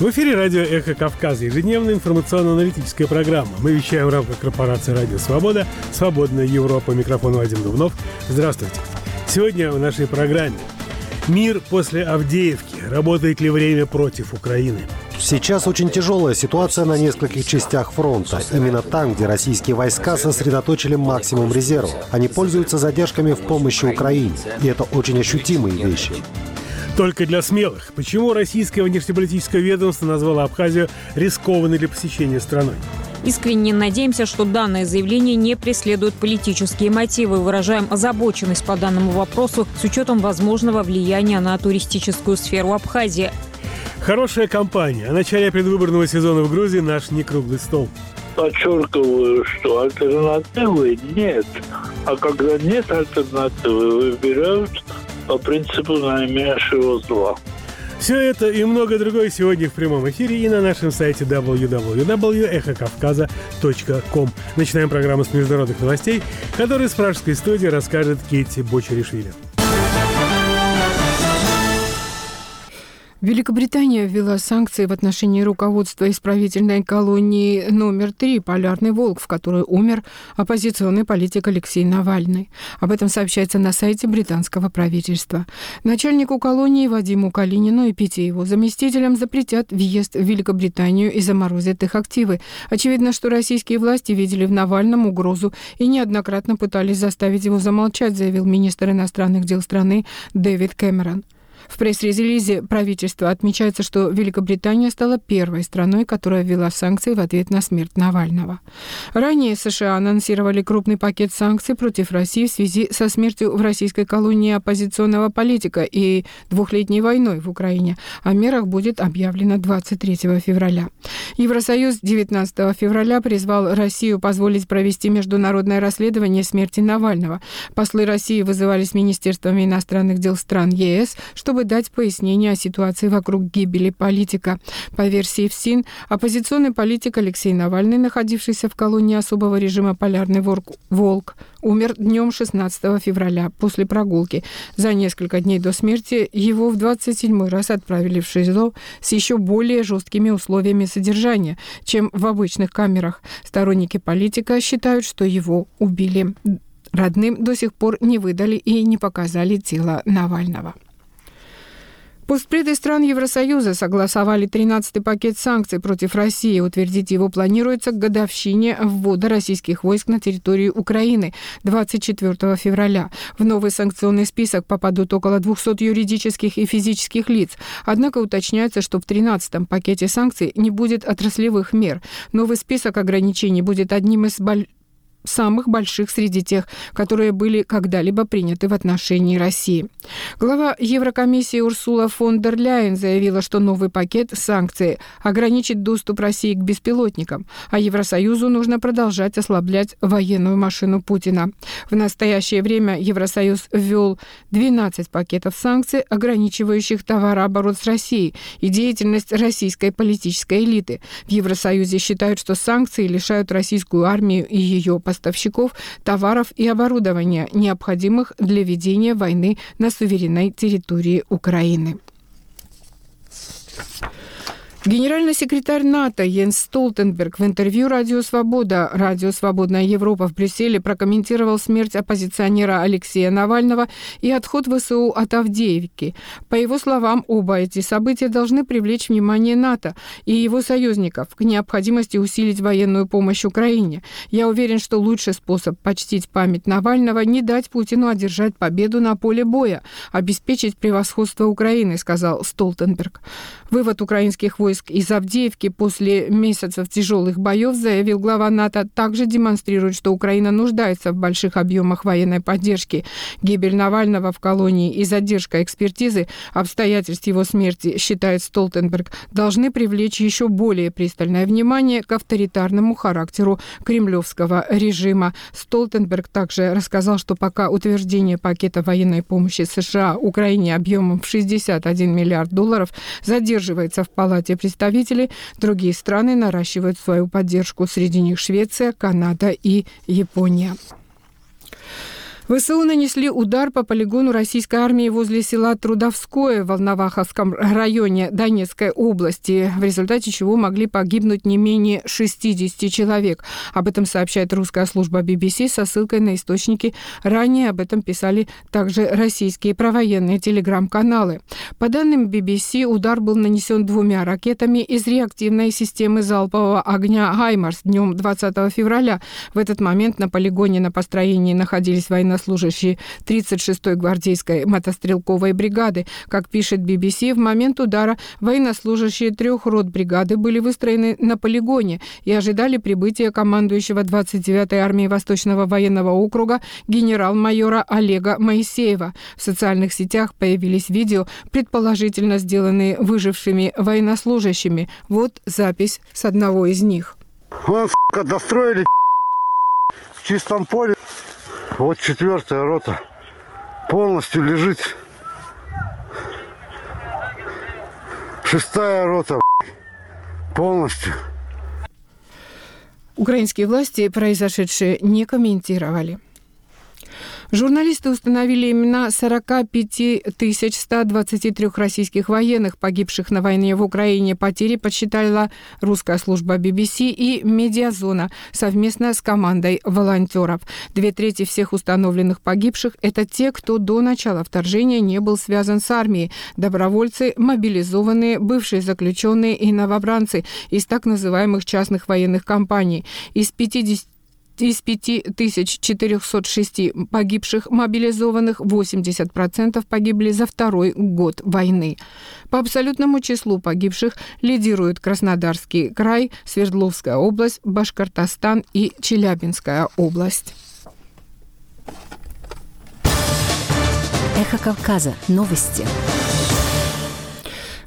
В эфире радио «Эхо Кавказа» ежедневная информационно-аналитическая программа. Мы вещаем в рамках корпорации «Радио Свобода», «Свободная Европа», микрофон Вадим Дубнов. Здравствуйте. Сегодня в нашей программе «Мир после Авдеевки. Работает ли время против Украины?» Сейчас очень тяжелая ситуация на нескольких частях фронта. Именно там, где российские войска сосредоточили максимум резервов. Они пользуются задержками в помощи Украине. И это очень ощутимые вещи только для смелых. Почему российское внешнеполитическое ведомство назвало Абхазию рискованной для посещения страной? Искренне надеемся, что данное заявление не преследует политические мотивы. Выражаем озабоченность по данному вопросу с учетом возможного влияния на туристическую сферу Абхазии. Хорошая кампания. О начале предвыборного сезона в Грузии наш не круглый стол. Подчеркиваю, что альтернативы нет. А когда нет альтернативы, выбирают по принципу наименьшего зла. Все это и многое другое сегодня в прямом эфире и на нашем сайте www.эхокавказа.ком. Начинаем программу с международных новостей, которые с пражской студии расскажет Кейти Бочеришвили. Великобритания ввела санкции в отношении руководства исправительной колонии номер три «Полярный волк», в которой умер оппозиционный политик Алексей Навальный. Об этом сообщается на сайте британского правительства. Начальнику колонии Вадиму Калинину и пяти его заместителям запретят въезд в Великобританию и заморозят их активы. Очевидно, что российские власти видели в Навальном угрозу и неоднократно пытались заставить его замолчать, заявил министр иностранных дел страны Дэвид Кэмерон. В пресс-релизе правительства отмечается, что Великобритания стала первой страной, которая ввела санкции в ответ на смерть Навального. Ранее США анонсировали крупный пакет санкций против России в связи со смертью в российской колонии оппозиционного политика и двухлетней войной в Украине. О мерах будет объявлено 23 февраля. Евросоюз 19 февраля призвал Россию позволить провести международное расследование смерти Навального. Послы России вызывались министерствами иностранных дел стран ЕС, чтобы чтобы дать пояснение о ситуации вокруг гибели политика. По версии ФСИН, оппозиционный политик Алексей Навальный, находившийся в колонии особого режима «Полярный волк», умер днем 16 февраля после прогулки. За несколько дней до смерти его в 27 раз отправили в ШИЗО с еще более жесткими условиями содержания, чем в обычных камерах. Сторонники политика считают, что его убили. Родным до сих пор не выдали и не показали тело Навального. Постпреды стран Евросоюза согласовали 13-й пакет санкций против России. Утвердить его планируется к годовщине ввода российских войск на территорию Украины 24 февраля. В новый санкционный список попадут около 200 юридических и физических лиц. Однако уточняется, что в 13-м пакете санкций не будет отраслевых мер. Новый список ограничений будет одним из самых больших среди тех, которые были когда-либо приняты в отношении России. Глава Еврокомиссии Урсула фон дер Ляйен заявила, что новый пакет санкций ограничит доступ России к беспилотникам, а Евросоюзу нужно продолжать ослаблять военную машину Путина. В настоящее время Евросоюз ввел 12 пакетов санкций, ограничивающих товарооборот с Россией и деятельность российской политической элиты. В Евросоюзе считают, что санкции лишают российскую армию и ее поставщиков товаров и оборудования, необходимых для ведения войны на суверенной территории Украины. Генеральный секретарь НАТО Йенс Столтенберг в интервью «Радио Свобода» «Радио Свободная Европа» в Брюсселе прокомментировал смерть оппозиционера Алексея Навального и отход ВСУ от Авдеевки. По его словам, оба эти события должны привлечь внимание НАТО и его союзников к необходимости усилить военную помощь Украине. Я уверен, что лучший способ почтить память Навального – не дать Путину одержать победу на поле боя, обеспечить превосходство Украины, сказал Столтенберг. Вывод украинских войск войск из Авдеевки после месяцев тяжелых боев, заявил глава НАТО, также демонстрирует, что Украина нуждается в больших объемах военной поддержки. Гибель Навального в колонии и задержка экспертизы обстоятельств его смерти, считает Столтенберг, должны привлечь еще более пристальное внимание к авторитарному характеру кремлевского режима. Столтенберг также рассказал, что пока утверждение пакета военной помощи США Украине объемом в 61 миллиард долларов задерживается в Палате представителей, другие страны наращивают свою поддержку, среди них Швеция, Канада и Япония. ВСУ нанесли удар по полигону российской армии возле села Трудовское в Волноваховском районе Донецкой области, в результате чего могли погибнуть не менее 60 человек. Об этом сообщает русская служба BBC со ссылкой на источники. Ранее об этом писали также российские провоенные телеграм-каналы. По данным BBC, удар был нанесен двумя ракетами из реактивной системы залпового огня «Хаймарс» днем 20 февраля. В этот момент на полигоне на построении находились военнослужащие военнослужащие 36-й гвардейской мотострелковой бригады. Как пишет BBC, в момент удара военнослужащие трех рот бригады были выстроены на полигоне и ожидали прибытия командующего 29-й армии Восточного военного округа генерал-майора Олега Моисеева. В социальных сетях появились видео, предположительно сделанные выжившими военнослужащими. Вот запись с одного из них. Вон, сука, достроили в чистом поле. Вот четвертая рота полностью лежит. Шестая рота полностью. Украинские власти произошедшее не комментировали. Журналисты установили имена 45 123 российских военных, погибших на войне в Украине. Потери подсчитала русская служба BBC и Медиазона совместно с командой волонтеров. Две трети всех установленных погибших – это те, кто до начала вторжения не был связан с армией. Добровольцы, мобилизованные, бывшие заключенные и новобранцы из так называемых частных военных компаний. Из 50 из 5406 погибших мобилизованных 80% погибли за второй год войны. По абсолютному числу погибших лидируют Краснодарский край, Свердловская область, Башкортостан и Челябинская область. Эхо Кавказа. Новости.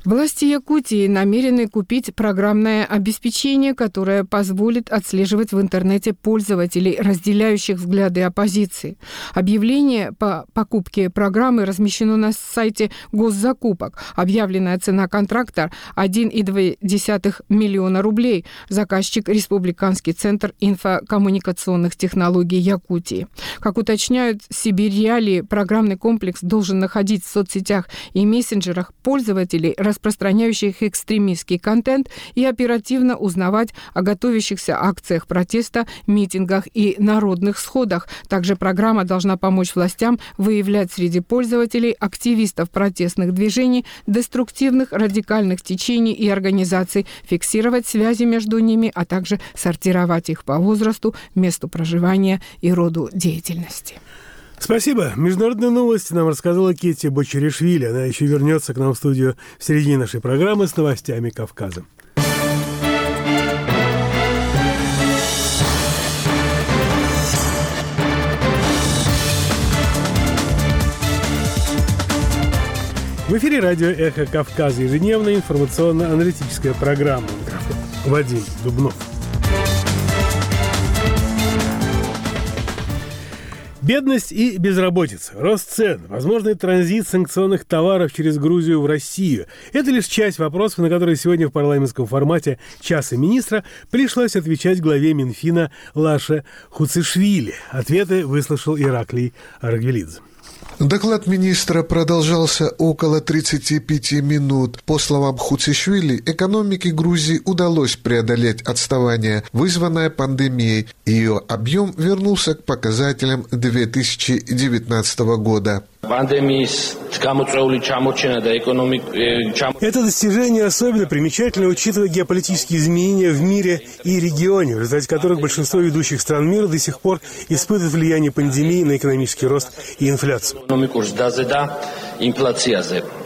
Власти Якутии намерены купить программное обеспечение, которое позволит отслеживать в интернете пользователей, разделяющих взгляды оппозиции. Объявление по покупке программы размещено на сайте госзакупок. Объявленная цена контракта 1,2 миллиона рублей. Заказчик – Республиканский центр инфокоммуникационных технологий Якутии. Как уточняют Сибирь программный комплекс должен находить в соцсетях и мессенджерах пользователей, распространяющих экстремистский контент и оперативно узнавать о готовящихся акциях протеста, митингах и народных сходах. Также программа должна помочь властям выявлять среди пользователей активистов протестных движений, деструктивных радикальных течений и организаций, фиксировать связи между ними, а также сортировать их по возрасту, месту проживания и роду деятельности. Спасибо. Международные новости нам рассказала Кетти Бочеришвили. Она еще вернется к нам в студию в середине нашей программы с новостями Кавказа. В эфире радио «Эхо Кавказа» ежедневная информационно-аналитическая программа. Вадим Дубнов. Бедность и безработица, рост цен, возможный транзит санкционных товаров через Грузию в Россию – это лишь часть вопросов, на которые сегодня в парламентском формате «Часа министра» пришлось отвечать главе Минфина Лаше Хуцишвили. Ответы выслушал Ираклий Аргвелидзе. Доклад министра продолжался около 35 минут. По словам Хуцишвили, экономике Грузии удалось преодолеть отставание, вызванное пандемией. Ее объем вернулся к показателям 2019 года. Это достижение особенно примечательно, учитывая геополитические изменения в мире и регионе, в результате которых большинство ведущих стран мира до сих пор испытывают влияние пандемии на экономический рост и инфляцию.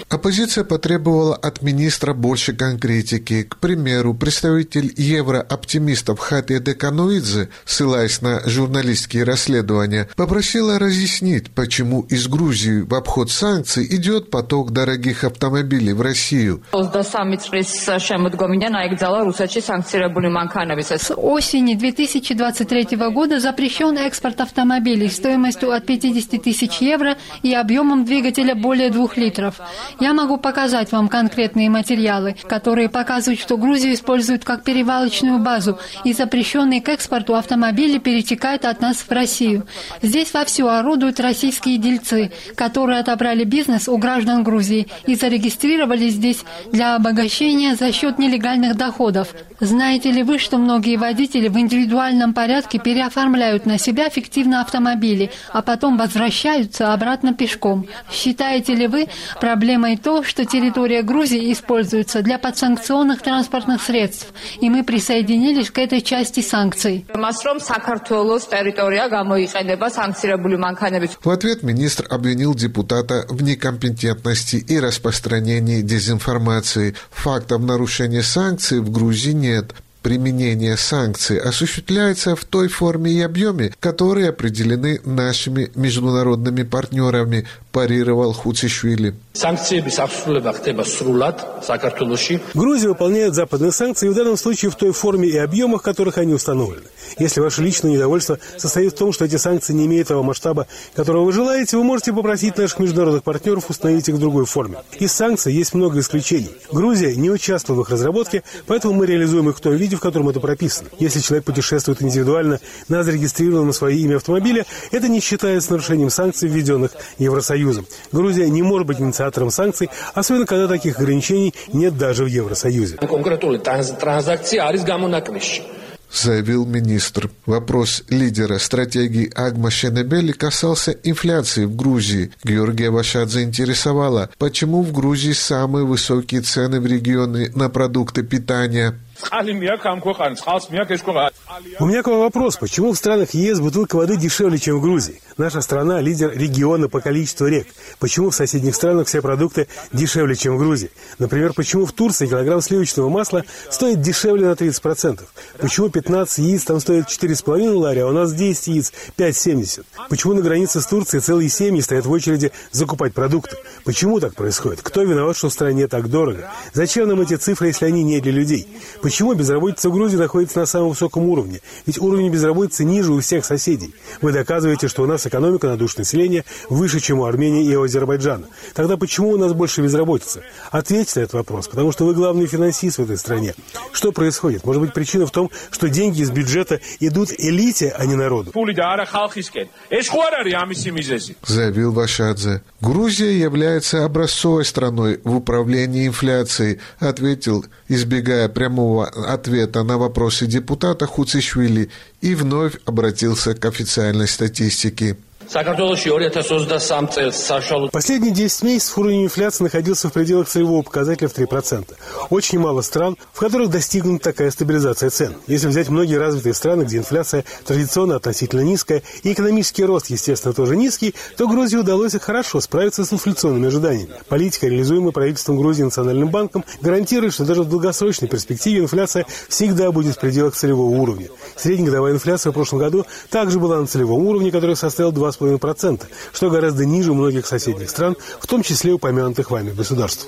Оппозиция потребовала от министра больше конкретики. К примеру, представитель еврооптимистов Хатия Декануидзе, ссылаясь на журналистские расследования, попросила разъяснить, почему из Грузии в обход санкций идет поток дорогих автомобилей в Россию. С осени 2023 года запрещен экспорт автомобилей стоимостью от 50 тысяч евро и объемом двигателя более двух литров. Я могу показать вам конкретные материалы, которые показывают, что Грузию используют как перевалочную базу, и запрещенные к экспорту автомобили перетекают от нас в Россию. Здесь вовсю орудуют российские дельцы, которые отобрали бизнес у граждан Грузии и зарегистрировались здесь для обогащения за счет нелегальных доходов. Знаете ли вы, что многие водители в индивидуальном порядке переоформляют на себя фиктивно автомобили, а потом возвращаются обратно пешком? Считаете ли вы проблемой то, что территория Грузии используется для подсанкционных транспортных средств, и мы присоединились к этой части санкций? В ответ министр обвинил депутата в некомпетентности и распространении дезинформации. Фактов нарушения санкций в Грузии нет применение санкций осуществляется в той форме и объеме, которые определены нашими международными партнерами, парировал Хуцишвили. Грузия выполняет западные санкции в данном случае в той форме и объемах, в которых они установлены. Если ваше личное недовольство состоит в том, что эти санкции не имеют того масштаба, которого вы желаете, вы можете попросить наших международных партнеров установить их в другой форме. Из санкций есть много исключений. Грузия не участвовала в их разработке, поэтому мы реализуем их в том виде, в котором это прописано. Если человек путешествует индивидуально на зарегистрированном на свое имя автомобиле, это не считается нарушением санкций, введенных Евросоюзом. Грузия не может быть инициатором санкций, особенно когда таких ограничений нет даже в Евросоюзе заявил министр. Вопрос лидера стратегии Агма Шенебели касался инфляции в Грузии. Георгия Вашат заинтересовала, почему в Грузии самые высокие цены в регионе на продукты питания. У меня к вам вопрос. Почему в странах ЕС бутылка воды дешевле, чем в Грузии? Наша страна – лидер региона по количеству рек. Почему в соседних странах все продукты дешевле, чем в Грузии? Например, почему в Турции килограмм сливочного масла стоит дешевле на 30%? Почему 15 яиц там стоит 4,5 ларя, а у нас 10 яиц 5,70? Почему на границе с Турцией целые семьи стоят в очереди закупать продукты? Почему так происходит? Кто виноват, что в стране так дорого? Зачем нам эти цифры, если они не для людей? Почему безработица в Грузии находится на самом высоком уровне? Ведь уровень безработицы ниже у всех соседей. Вы доказываете, что у нас экономика на душу населения выше, чем у Армении и Азербайджана. Тогда почему у нас больше безработицы? Ответьте на этот вопрос, потому что вы главный финансист в этой стране. Что происходит? Может быть, причина в том, что деньги из бюджета идут элите, а не народу? Заявил Вашадзе. Грузия является образцовой страной в управлении инфляцией, ответил, избегая прямого ответа на вопросы депутата Хуцишвили и вновь обратился к официальной статистике. Последние 10 месяцев уровень инфляции находился в пределах целевого показателя в 3%. Очень мало стран, в которых достигнута такая стабилизация цен. Если взять многие развитые страны, где инфляция традиционно относительно низкая и экономический рост, естественно, тоже низкий, то Грузии удалось хорошо справиться с инфляционными ожиданиями. Политика, реализуемая правительством Грузии Национальным банком, гарантирует, что даже в долгосрочной перспективе инфляция всегда будет в пределах целевого уровня. Среднегодовая инфляция в прошлом году также была на целевом уровне, который составил 2,5 2,5%, что гораздо ниже многих соседних стран, в том числе упомянутых вами государств.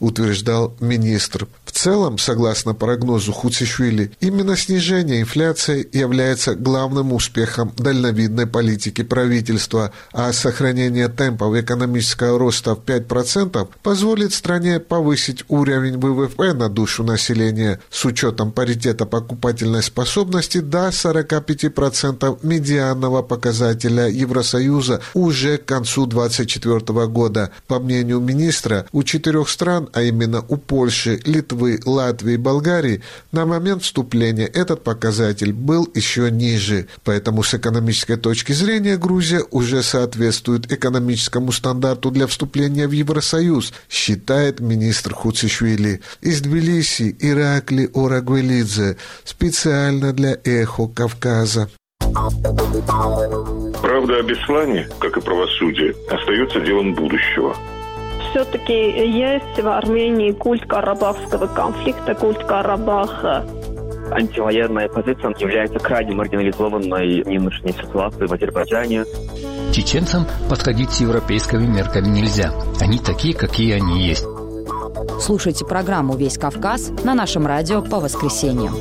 Утверждал министр. В целом, согласно прогнозу Хуцишвили, именно снижение инфляции является главным успехом дальновидной политики правительства, а сохранение темпов экономического роста в 5% позволит стране повысить уровень ВВП на душу населения с учетом паритета покупательной способности до 45% медианного этого показателя Евросоюза уже к концу 2024 года. По мнению министра, у четырех стран, а именно у Польши, Литвы, Латвии и Болгарии, на момент вступления этот показатель был еще ниже. Поэтому с экономической точки зрения Грузия уже соответствует экономическому стандарту для вступления в Евросоюз, считает министр Хуцишвили. Из Тбилиси Иракли Орагвелидзе специально для «Эхо Кавказа». Правда о Беслане, как и правосудие, остается делом будущего. Все-таки есть в Армении культ карабахского конфликта, культ Карабаха. Антивоенная позиция является крайне маргинализованной нынешней ситуации в Азербайджане. Чеченцам подходить с европейскими мерками нельзя. Они такие, какие они есть. Слушайте программу «Весь Кавказ» на нашем радио по воскресеньям.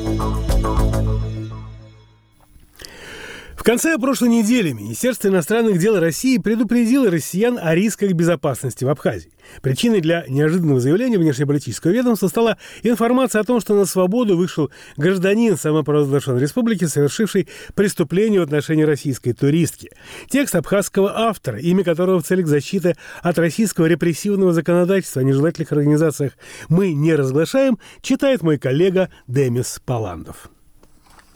Конце прошлой недели Министерство иностранных дел России предупредило россиян о рисках безопасности в Абхазии. Причиной для неожиданного заявления внешнеполитического ведомства стала информация о том, что на свободу вышел гражданин самопровозглашенной республики, совершивший преступление в отношении российской туристки. Текст абхазского автора, имя которого в целях защиты от российского репрессивного законодательства о нежелательных организациях мы не разглашаем, читает мой коллега Демис Паландов.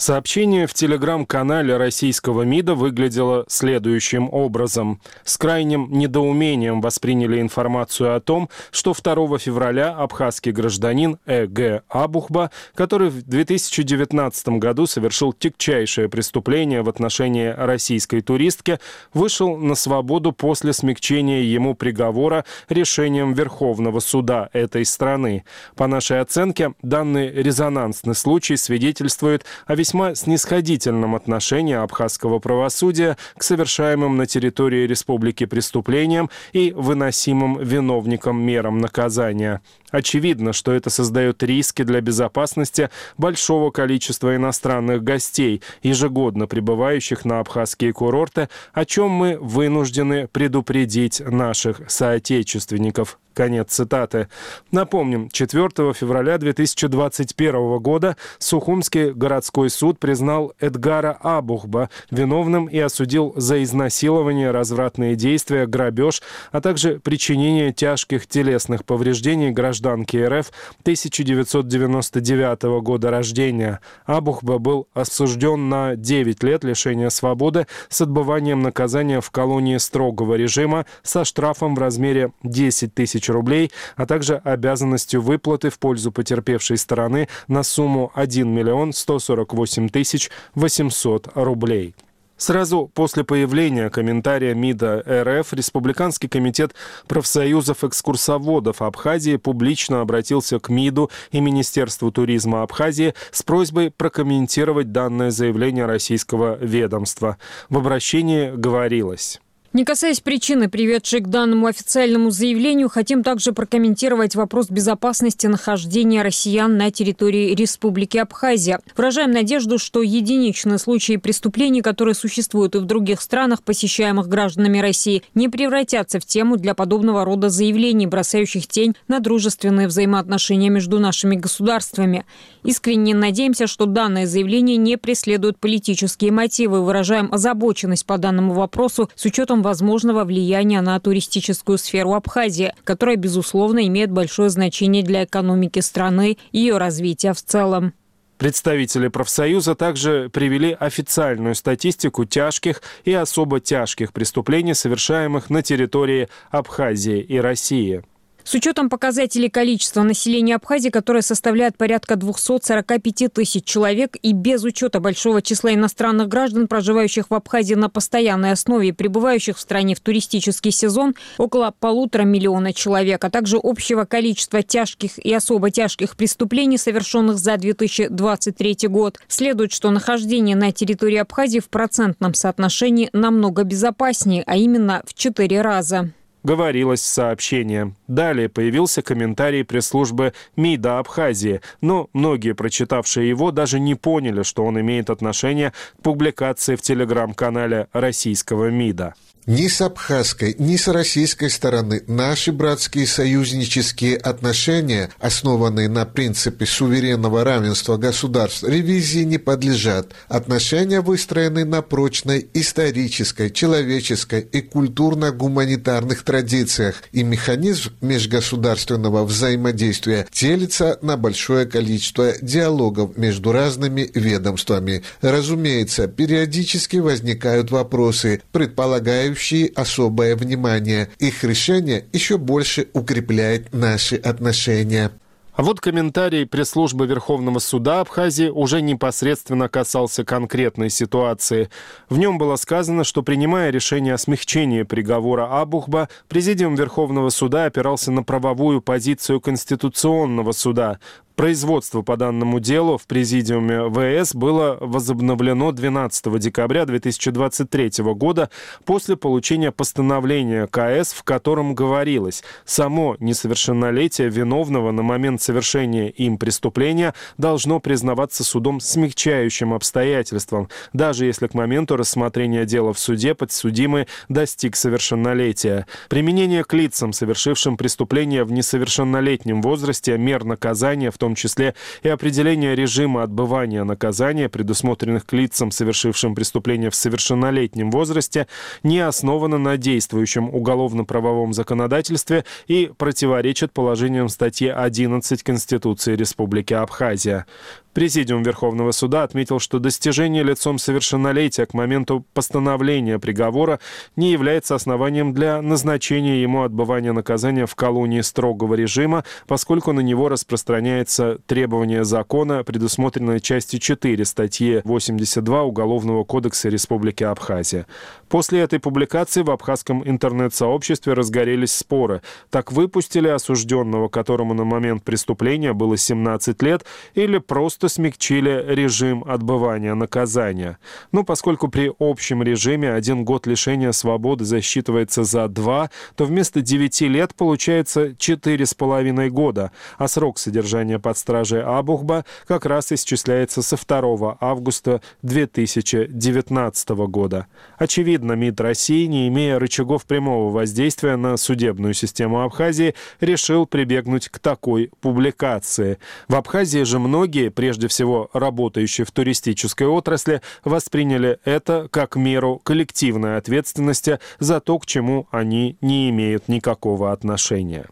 Сообщение в телеграм-канале российского МИДа выглядело следующим образом. С крайним недоумением восприняли информацию о том, что 2 февраля абхазский гражданин Э.Г. Абухба, который в 2019 году совершил тягчайшее преступление в отношении российской туристки, вышел на свободу после смягчения ему приговора решением Верховного суда этой страны. По нашей оценке, данный резонансный случай свидетельствует о весьма весьма снисходительном отношении абхазского правосудия к совершаемым на территории республики преступлениям и выносимым виновникам мерам наказания. Очевидно, что это создает риски для безопасности большого количества иностранных гостей, ежегодно прибывающих на абхазские курорты, о чем мы вынуждены предупредить наших соотечественников. Конец цитаты. Напомним, 4 февраля 2021 года Сухумский городской суд признал Эдгара Абухба виновным и осудил за изнасилование, развратные действия, грабеж, а также причинение тяжких телесных повреждений гражданки РФ 1999 года рождения. Абухба был осужден на 9 лет лишения свободы с отбыванием наказания в колонии строгого режима со штрафом в размере 10 тысяч тысяч рублей, а также обязанностью выплаты в пользу потерпевшей стороны на сумму 1 миллион 148 тысяч 800 рублей. Сразу после появления комментария МИДа РФ Республиканский комитет профсоюзов экскурсоводов Абхазии публично обратился к МИДу и Министерству туризма Абхазии с просьбой прокомментировать данное заявление российского ведомства. В обращении говорилось. Не касаясь причины, приведшей к данному официальному заявлению, хотим также прокомментировать вопрос безопасности нахождения россиян на территории Республики Абхазия. Выражаем надежду, что единичные случаи преступлений, которые существуют и в других странах, посещаемых гражданами России, не превратятся в тему для подобного рода заявлений, бросающих тень на дружественные взаимоотношения между нашими государствами. Искренне надеемся, что данное заявление не преследует политические мотивы. Выражаем озабоченность по данному вопросу с учетом возможного влияния на туристическую сферу Абхазии, которая, безусловно, имеет большое значение для экономики страны и ее развития в целом. Представители профсоюза также привели официальную статистику тяжких и особо тяжких преступлений, совершаемых на территории Абхазии и России. С учетом показателей количества населения Абхазии, которое составляет порядка 245 тысяч человек, и без учета большого числа иностранных граждан, проживающих в Абхазии на постоянной основе и прибывающих в стране в туристический сезон, около полутора миллиона человек, а также общего количества тяжких и особо тяжких преступлений, совершенных за 2023 год, следует, что нахождение на территории Абхазии в процентном соотношении намного безопаснее, а именно в четыре раза говорилось в сообщении. Далее появился комментарий пресс-службы МИДа Абхазии, но многие, прочитавшие его, даже не поняли, что он имеет отношение к публикации в телеграм-канале российского МИДа. Ни с абхазской, ни с российской стороны наши братские союзнические отношения, основанные на принципе суверенного равенства государств, ревизии не подлежат. Отношения выстроены на прочной исторической, человеческой и культурно-гуманитарных традициях, и механизм межгосударственного взаимодействия делится на большое количество диалогов между разными ведомствами. Разумеется, периодически возникают вопросы, предполагающие заслуживающие особое внимание. Их решение еще больше укрепляет наши отношения. А вот комментарий пресс-службы Верховного суда Абхазии уже непосредственно касался конкретной ситуации. В нем было сказано, что принимая решение о смягчении приговора Абухба, президиум Верховного суда опирался на правовую позицию Конституционного суда. Производство по данному делу в Президиуме ВС было возобновлено 12 декабря 2023 года после получения постановления КС, в котором говорилось, само несовершеннолетие виновного на момент совершения им преступления должно признаваться судом смягчающим обстоятельством, даже если к моменту рассмотрения дела в суде подсудимый достиг совершеннолетия. Применение к лицам, совершившим преступление в несовершеннолетнем возрасте, мер наказания, в том числе и определение режима отбывания наказания, предусмотренных к лицам, совершившим преступление в совершеннолетнем возрасте, не основано на действующем уголовно-правовом законодательстве и противоречит положениям статьи 11 Конституции Республики Абхазия. Президиум Верховного суда отметил, что достижение лицом совершеннолетия к моменту постановления приговора не является основанием для назначения ему отбывания наказания в колонии строгого режима, поскольку на него распространяется требование закона, предусмотренное частью 4 статьи 82 Уголовного кодекса Республики Абхазия. После этой публикации в абхазском интернет-сообществе разгорелись споры. Так выпустили осужденного, которому на момент преступления было 17 лет, или просто смягчили режим отбывания наказания. Ну, поскольку при общем режиме один год лишения свободы засчитывается за два, то вместо 9 лет получается 4,5 года, а срок содержания под стражей Абухба как раз исчисляется со 2 августа 2019 года. Очевидно, МИД России, не имея рычагов прямого воздействия на судебную систему Абхазии, решил прибегнуть к такой публикации. В Абхазии же многие, прежде всего работающие в туристической отрасли, восприняли это как меру коллективной ответственности за то, к чему они не имеют никакого отношения.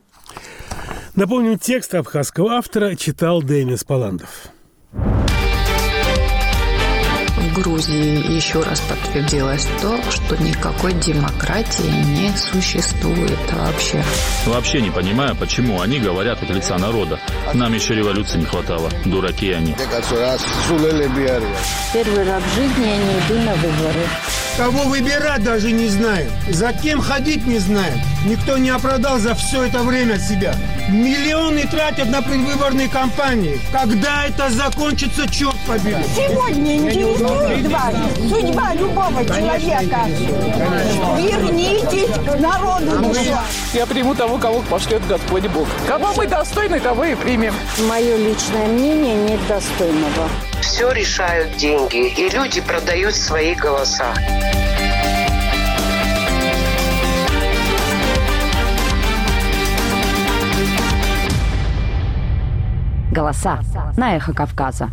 Напомним, текст абхазского автора читал Демис Паландов. Грузии еще раз подтвердилось то, что никакой демократии не существует вообще. Вообще не понимаю, почему они говорят от лица народа. Нам еще революции не хватало. Дураки они. Первый раз в жизни я не иду на выборы. Кого выбирать даже не знаем. За кем ходить не знаем. Никто не оправдал за все это время себя. Миллионы тратят на предвыборные кампании. Когда это закончится, черт побери. Сегодня интересует вас судьба любого человека. Вернитесь к народу душа. Я приму того, кого пошлет Господь Бог. Кого мы достойны, того и примем. Мое личное мнение нет достойного. Все решают деньги, и люди продают свои голоса. Голоса на эхо Кавказа.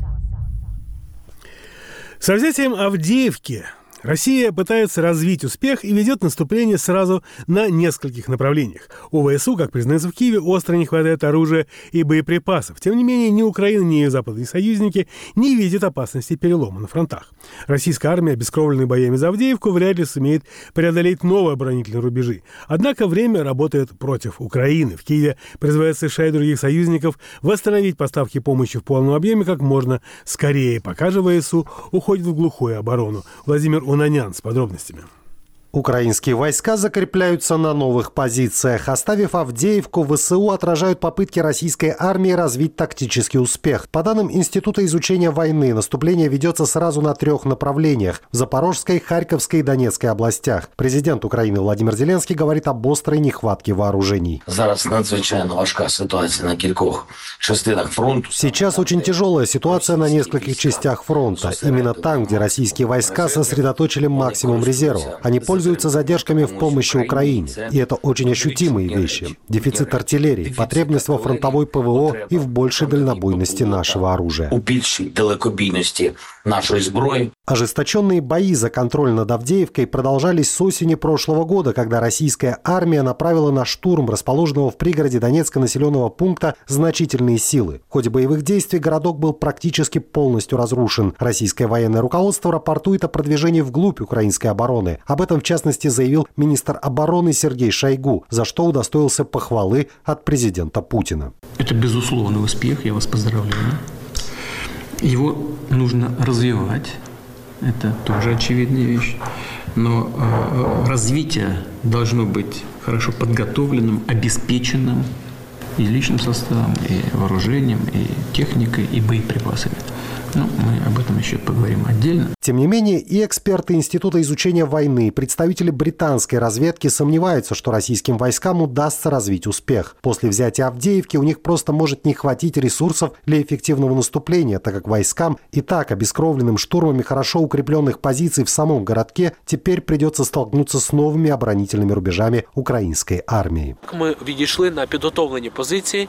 Со взятием Авдеевки Россия пытается развить успех и ведет наступление сразу на нескольких направлениях. У ВСУ, как признается в Киеве, остро не хватает оружия и боеприпасов. Тем не менее, ни Украина, ни ее западные союзники не видят опасности перелома на фронтах. Российская армия, обескровленная боями за Авдеевку, вряд ли сумеет преодолеть новые оборонительные рубежи. Однако время работает против Украины. В Киеве призывают США и других союзников восстановить поставки помощи в полном объеме как можно скорее, пока же ВСУ уходит в глухую оборону. Владимир Унанян с подробностями. Украинские войска закрепляются на новых позициях. Оставив Авдеевку, ВСУ отражают попытки российской армии развить тактический успех. По данным Института изучения войны, наступление ведется сразу на трех направлениях – в Запорожской, Харьковской и Донецкой областях. Президент Украины Владимир Зеленский говорит об острой нехватке вооружений. Зараз надзвичайно важка ситуация на кількох частинах фронту. Сейчас очень тяжелая ситуация на нескольких частях фронта. Именно там, где российские войска сосредоточили максимум резерва. Они пользуются пользуются задержками в помощи Украине. И это очень ощутимые вещи. Дефицит артиллерии, потребность во фронтовой ПВО и в большей дальнобойности нашего оружия. У більшій далекобійності нашої зброї. Ожесточенные бои за контроль над Авдеевкой продолжались с осени прошлого года, когда российская армия направила на штурм расположенного в пригороде Донецка населенного пункта значительные силы. В ходе боевых действий городок был практически полностью разрушен. Российское военное руководство рапортует о продвижении вглубь украинской обороны. Об этом, в частности, заявил министр обороны Сергей Шойгу, за что удостоился похвалы от президента Путина. Это безусловный успех, я вас поздравляю. Его нужно развивать, это тоже очевидная вещь. Но э, развитие должно быть хорошо подготовленным, обеспеченным и личным составом, и вооружением, и техникой, и боеприпасами. Ну, мы об этом еще поговорим отдельно. Тем не менее, и эксперты Института изучения войны, и представители британской разведки сомневаются, что российским войскам удастся развить успех. После взятия Авдеевки у них просто может не хватить ресурсов для эффективного наступления, так как войскам и так обескровленным штурмами хорошо укрепленных позиций в самом городке теперь придется столкнуться с новыми оборонительными рубежами украинской армии. Мы відійшли на підготовлені позиції пропозиції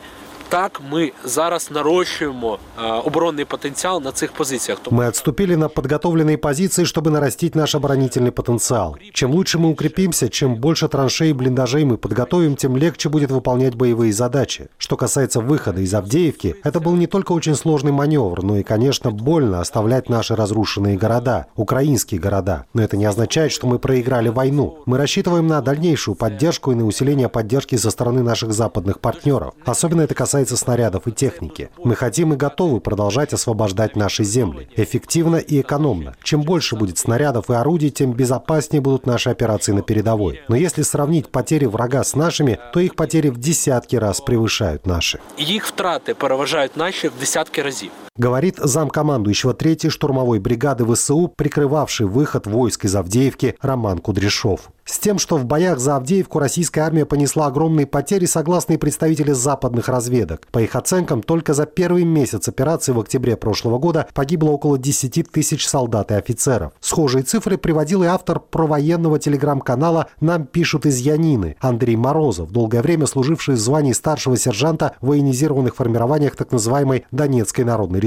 так ми зараз нарощуємо оборонний потенциал на цих позициях. Мы отступили на подготовленные позиции, чтобы нарастить наш оборонительный потенциал. Чем лучше мы укрепимся, чем больше траншей и блиндажей мы подготовим, тем легче будет выполнять боевые задачи. Что касается выхода из Авдеевки, это был не только очень сложный маневр, но и, конечно, больно оставлять наши разрушенные города, украинские города. Но это не означает, что мы проиграли войну. Мы рассчитываем на дальнейшую поддержку и на усиление поддержки со стороны наших западных партнеров. Особенно это касается касается снарядов и техники. Мы хотим и готовы продолжать освобождать наши земли. Эффективно и экономно. Чем больше будет снарядов и орудий, тем безопаснее будут наши операции на передовой. Но если сравнить потери врага с нашими, то их потери в десятки раз превышают наши. Их втраты переважают наши в десятки разів. Говорит замкомандующего 3-й штурмовой бригады ВСУ, прикрывавший выход войск из Авдеевки Роман Кудряшов. С тем, что в боях за Авдеевку российская армия понесла огромные потери, согласны представители западных разведок. По их оценкам, только за первый месяц операции в октябре прошлого года погибло около 10 тысяч солдат и офицеров. Схожие цифры приводил и автор провоенного телеграм-канала «Нам пишут из Янины» Андрей Морозов, долгое время служивший в звании старшего сержанта в военизированных формированиях так называемой Донецкой Народной Республики.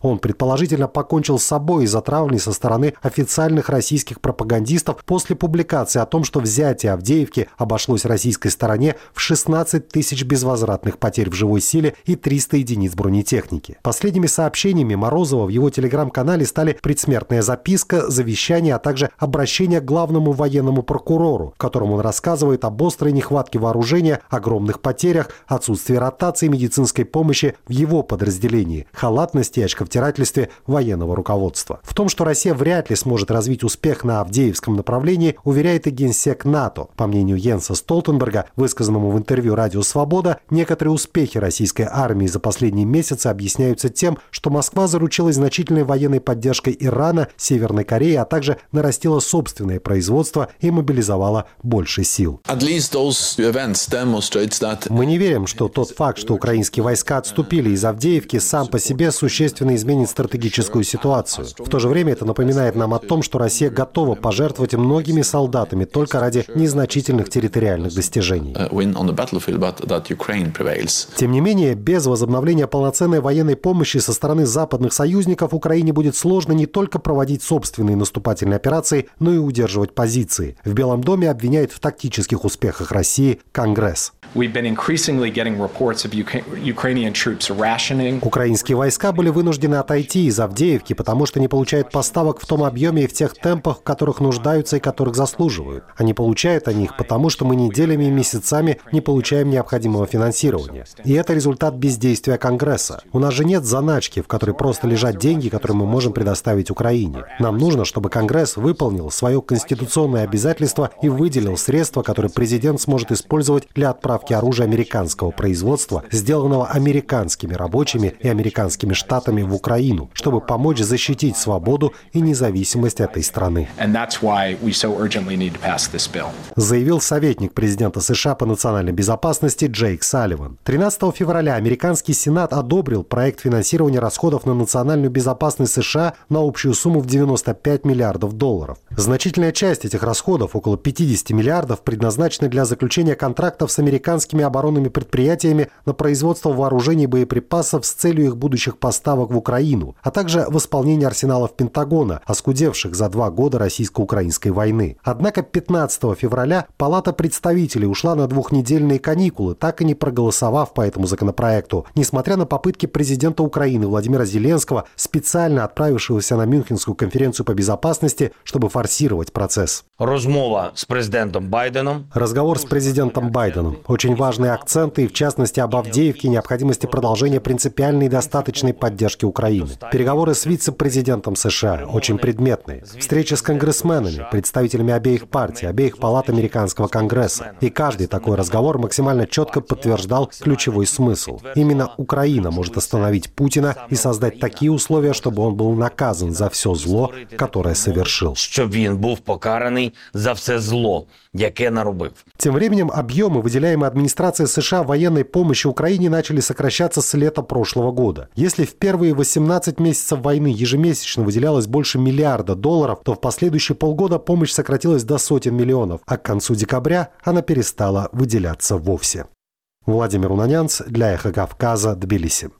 Он предположительно покончил с собой из-за травли со стороны официальных российских пропагандистов после публикации о том, что взятие Авдеевки обошлось российской стороне в 16 тысяч безвозвратных потерь в живой силе и 300 единиц бронетехники. Последними сообщениями Морозова в его телеграм-канале стали предсмертная записка, завещание, а также обращение к главному военному прокурору, в котором он рассказывает об острой нехватке вооружения, огромных потерях, отсутствии ротации медицинской помощи в его подразделении, халатности и очковтирательстве военного руководства. В том, что Россия вряд ли сможет развить успех на Авдеевском направлении, уверяет и генсек НАТО. По мнению Йенса Столтенберга, высказанному в интервью «Радио Свобода», некоторые успехи российской армии за последние месяцы объясняются тем, что Москва заручилась значительной военной поддержкой Ирана, Северной Кореи, а также нарастила собственное производство и мобилизовала больше сил. Мы не верим, что тот факт, что украинские войска отступили из Авдеевки, сам по себе существенно изменит стратегическую ситуацию. В то же время это напоминает нам о том, что Россия готова пожертвовать многими солдатами только ради незначительных территориальных достижений. Тем не менее, без возобновления полноценной военной помощи со стороны западных союзников Украине будет сложно не только проводить собственные наступательные операции, но и удерживать позиции. В Белом доме обвиняют в тактических успехах России Конгресс. Украинские войска были вынуждены отойти из Авдеевки, потому что не получают поставок в том объеме и в тех темпах, в которых нуждаются и которых заслуживают. Они получают они их потому, что мы неделями и месяцами не получаем необходимого финансирования. И это результат бездействия Конгресса. У нас же нет заначки, в которой просто лежат деньги, которые мы можем предоставить Украине. Нам нужно, чтобы Конгресс выполнил свое конституционное обязательство и выделил средства, которые президент сможет использовать для отправки оружия американского производства, сделанного американскими рабочими и американскими штатами в Украину, чтобы помочь защитить свободу и независимость этой страны. Заявил советник президента США по национальной безопасности Джейк Салливан. 13 февраля американский Сенат одобрил проект финансирования расходов на национальную безопасность США на общую сумму в 95 миллиардов долларов. Значительная часть этих расходов, около 50 миллиардов, предназначена для заключения контрактов с американскими оборонными предприятиями на производство вооружений и боеприпасов с целью их будущих поставок в Украину, а также восполнение арсеналов Пентагона, оскудевших за два года российско-украинской войны. Однако 15 февраля Палата представителей ушла на двухнедельные каникулы, так и не проголосовав по этому законопроекту, несмотря на попытки президента Украины Владимира Зеленского, специально отправившегося на Мюнхенскую конференцию по безопасности, чтобы форсировать процесс. Розмова с президентом Байденом. Разговор с президентом Байденом. Очень важные акценты, и в частности об Авдеевке необходимости продолжения принципиальной и достаточной поддержки Украины. Переговоры с вице-президентом США очень предметные. Встреча с конгрессменами, представителями обеих партий, обеих палат американского Конгресса. И каждый такой разговор максимально четко подтверждал ключевой смысл. Именно Украина может остановить Путина и создать такие условия, чтобы он был наказан за все зло, которое совершил. Щоб він був покараний за все зло, яке наробив. Тем временем объемы, выделяемые администрацией США военной помощи Украине, начали сокращаться с лета прошлого года. Если в первые 18 месяцев войны ежемесячно выделялось больше миллиарда долларов, то в последующие полгода помощь сократилась до сотен миллионов, а к концу декабря она перестала выделяться вовсе. Владимир Унанянц для «Эхо Кавказа», Тбилиси.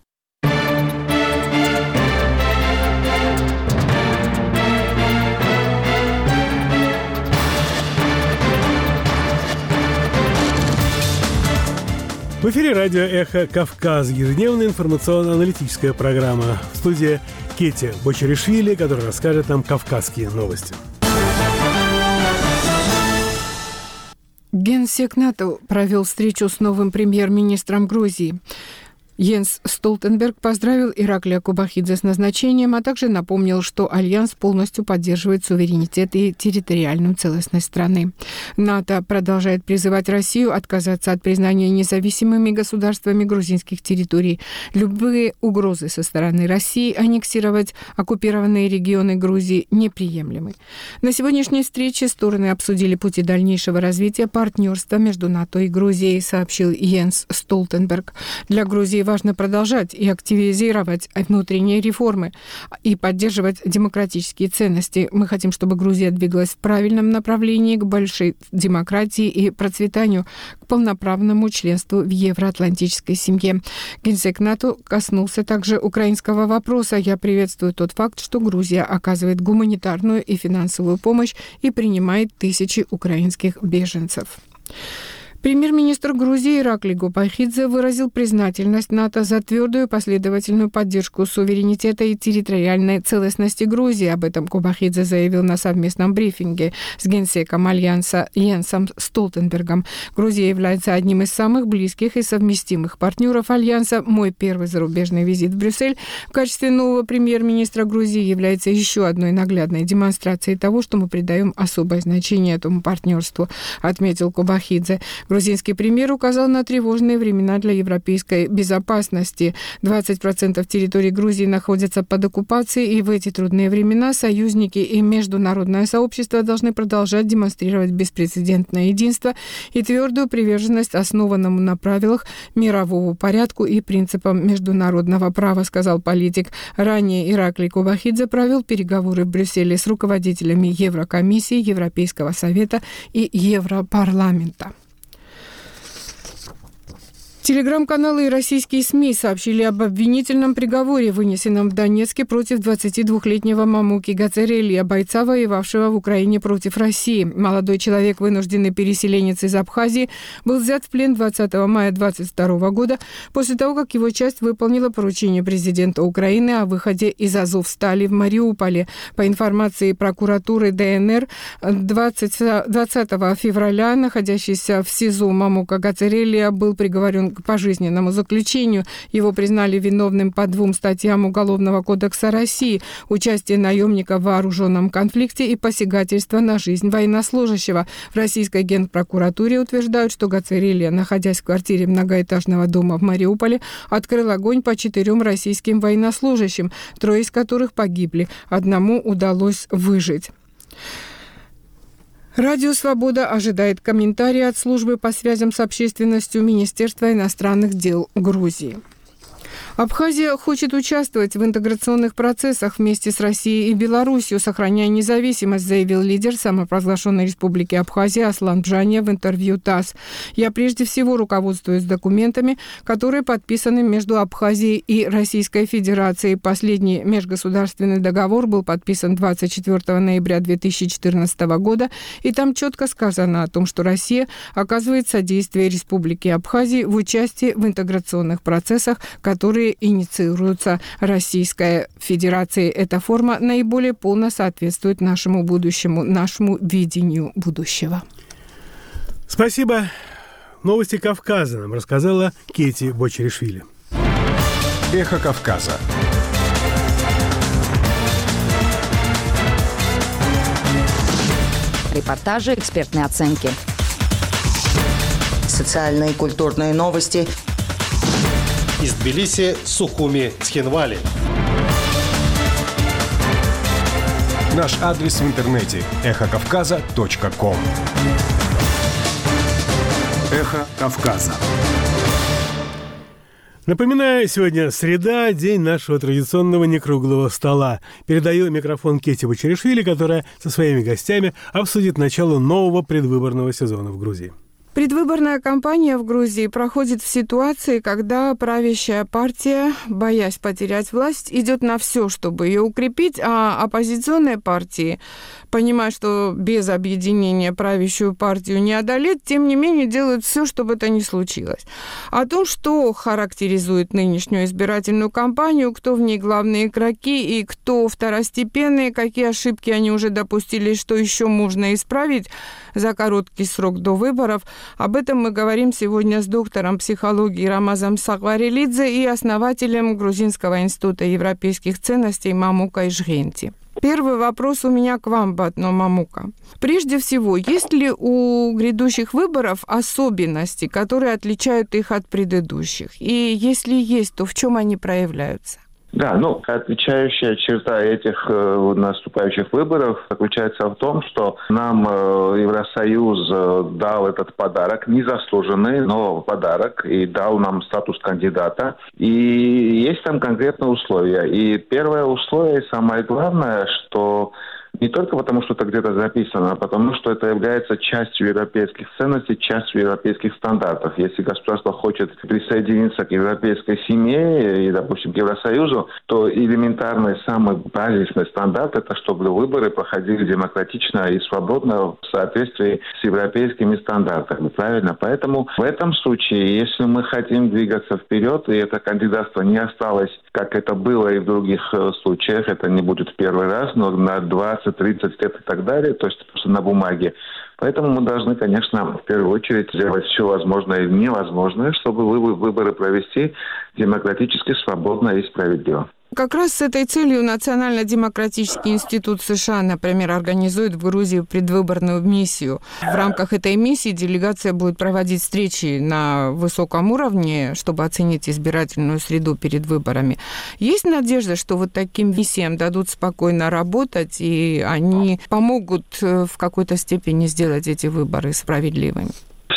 В эфире радио «Эхо Кавказа», ежедневная информационно-аналитическая программа. В студии Кэти Бочоришвили, которая расскажет нам кавказские новости. Генсек НАТО провел встречу с новым премьер-министром Грузии. Йенс Столтенберг поздравил Ираклия Кобахидзе с назначением, а также напомнил, что Альянс полностью поддерживает суверенитет и территориальную целостность страны. НАТО продолжает призывать Россию отказаться от признания независимыми государствами грузинских территорий. Любые угрозы со стороны России аннексировать оккупированные регионы Грузии неприемлемы. На сегодняшней встрече стороны обсудили пути дальнейшего развития партнерства между НАТО и Грузией, сообщил Йенс Столтенберг. Для Грузии важно продолжать и активизировать внутренние реформы и поддерживать демократические ценности. Мы хотим, чтобы Грузия двигалась в правильном направлении к большой демократии и процветанию, к полноправному членству в евроатлантической семье. Генсек НАТО коснулся также украинского вопроса. Я приветствую тот факт, что Грузия оказывает гуманитарную и финансовую помощь и принимает тысячи украинских беженцев. Премьер-министр Грузии Иракли Гупахидзе выразил признательность НАТО за твердую последовательную поддержку суверенитета и территориальной целостности Грузии. Об этом Гупахидзе заявил на совместном брифинге с генсеком Альянса Йенсом Столтенбергом. Грузия является одним из самых близких и совместимых партнеров Альянса. Мой первый зарубежный визит в Брюссель в качестве нового премьер-министра Грузии является еще одной наглядной демонстрацией того, что мы придаем особое значение этому партнерству, отметил Кубахидзе. Грузинский премьер указал на тревожные времена для европейской безопасности. 20% территории Грузии находятся под оккупацией, и в эти трудные времена союзники и международное сообщество должны продолжать демонстрировать беспрецедентное единство и твердую приверженность основанному на правилах мирового порядку и принципам международного права, сказал политик. Ранее Ираклий Кубахидзе провел переговоры в Брюсселе с руководителями Еврокомиссии, Европейского совета и Европарламента. Телеграм-каналы и российские СМИ сообщили об обвинительном приговоре, вынесенном в Донецке против 22-летнего Мамуки Гацерелия, бойца, воевавшего в Украине против России. Молодой человек, вынужденный переселенец из Абхазии, был взят в плен 20 мая 2022 года после того, как его часть выполнила поручение президента Украины о выходе из Азов стали в Мариуполе. По информации прокуратуры ДНР, 20, 20 февраля находящийся в СИЗО Мамука Гацерелия был приговорен к пожизненному заключению. Его признали виновным по двум статьям Уголовного кодекса России – участие наемника в вооруженном конфликте и посягательство на жизнь военнослужащего. В российской генпрокуратуре утверждают, что Гацерилия, находясь в квартире многоэтажного дома в Мариуполе, открыл огонь по четырем российским военнослужащим, трое из которых погибли. Одному удалось выжить. Радио «Свобода» ожидает комментарии от службы по связям с общественностью Министерства иностранных дел Грузии. Абхазия хочет участвовать в интеграционных процессах вместе с Россией и Беларусью, сохраняя независимость, заявил лидер самопровозглашенной республики Абхазия Аслан Бжания в интервью ТАСС. Я прежде всего руководствуюсь документами, которые подписаны между Абхазией и Российской Федерацией. Последний межгосударственный договор был подписан 24 ноября 2014 года, и там четко сказано о том, что Россия оказывает содействие Республике Абхазии в участии в интеграционных процессах, которые инициируются Российской Федерацией. Эта форма наиболее полно соответствует нашему будущему, нашему видению будущего. Спасибо. Новости Кавказа нам рассказала Кети Бочеришвили. Эхо Кавказа. репортажи, экспертные оценки. Социальные и культурные новости. Из Тбилиси, Сухуми, Цхинвали. Наш адрес в интернете – эхокавказа.ком Эхо Кавказа. Напоминаю, сегодня среда, день нашего традиционного некруглого стола. Передаю микрофон Кете Бочеришвили, которая со своими гостями обсудит начало нового предвыборного сезона в Грузии. Предвыборная кампания в Грузии проходит в ситуации, когда правящая партия, боясь потерять власть, идет на все, чтобы ее укрепить, а оппозиционные партии понимая, что без объединения правящую партию не одолеть, тем не менее делают все, чтобы это не случилось. О том, что характеризует нынешнюю избирательную кампанию, кто в ней главные игроки и кто второстепенные, какие ошибки они уже допустили, что еще можно исправить за короткий срок до выборов, об этом мы говорим сегодня с доктором психологии Рамазом Сагварелидзе и основателем Грузинского института европейских ценностей Мамука Ижгенти. Первый вопрос у меня к вам, Батно Мамука. Прежде всего, есть ли у грядущих выборов особенности, которые отличают их от предыдущих? И если есть, то в чем они проявляются? Да, ну, отличающая черта этих э, наступающих выборов заключается в том, что нам э, Евросоюз э, дал этот подарок, незаслуженный, но подарок, и дал нам статус кандидата. И есть там конкретные условия. И первое условие, самое главное, что не только потому, что это где-то записано, а потому что это является частью европейских ценностей, частью европейских стандартов. Если государство хочет присоединиться к европейской семье и, допустим, к Евросоюзу, то элементарный, самый базисный стандарт – это чтобы выборы проходили демократично и свободно в соответствии с европейскими стандартами. Правильно? Поэтому в этом случае, если мы хотим двигаться вперед, и это кандидатство не осталось, как это было и в других э, случаях, это не будет первый раз, но на 20 20-30 лет и так далее, то есть просто на бумаге. Поэтому мы должны, конечно, в первую очередь сделать все возможное и невозможное, чтобы выборы провести демократически, свободно и справедливо. Как раз с этой целью Национально-демократический институт США, например, организует в Грузии предвыборную миссию. В рамках этой миссии делегация будет проводить встречи на высоком уровне, чтобы оценить избирательную среду перед выборами. Есть надежда, что вот таким миссиям дадут спокойно работать, и они помогут э, в какой-то степени сделать эти выборы справедливыми?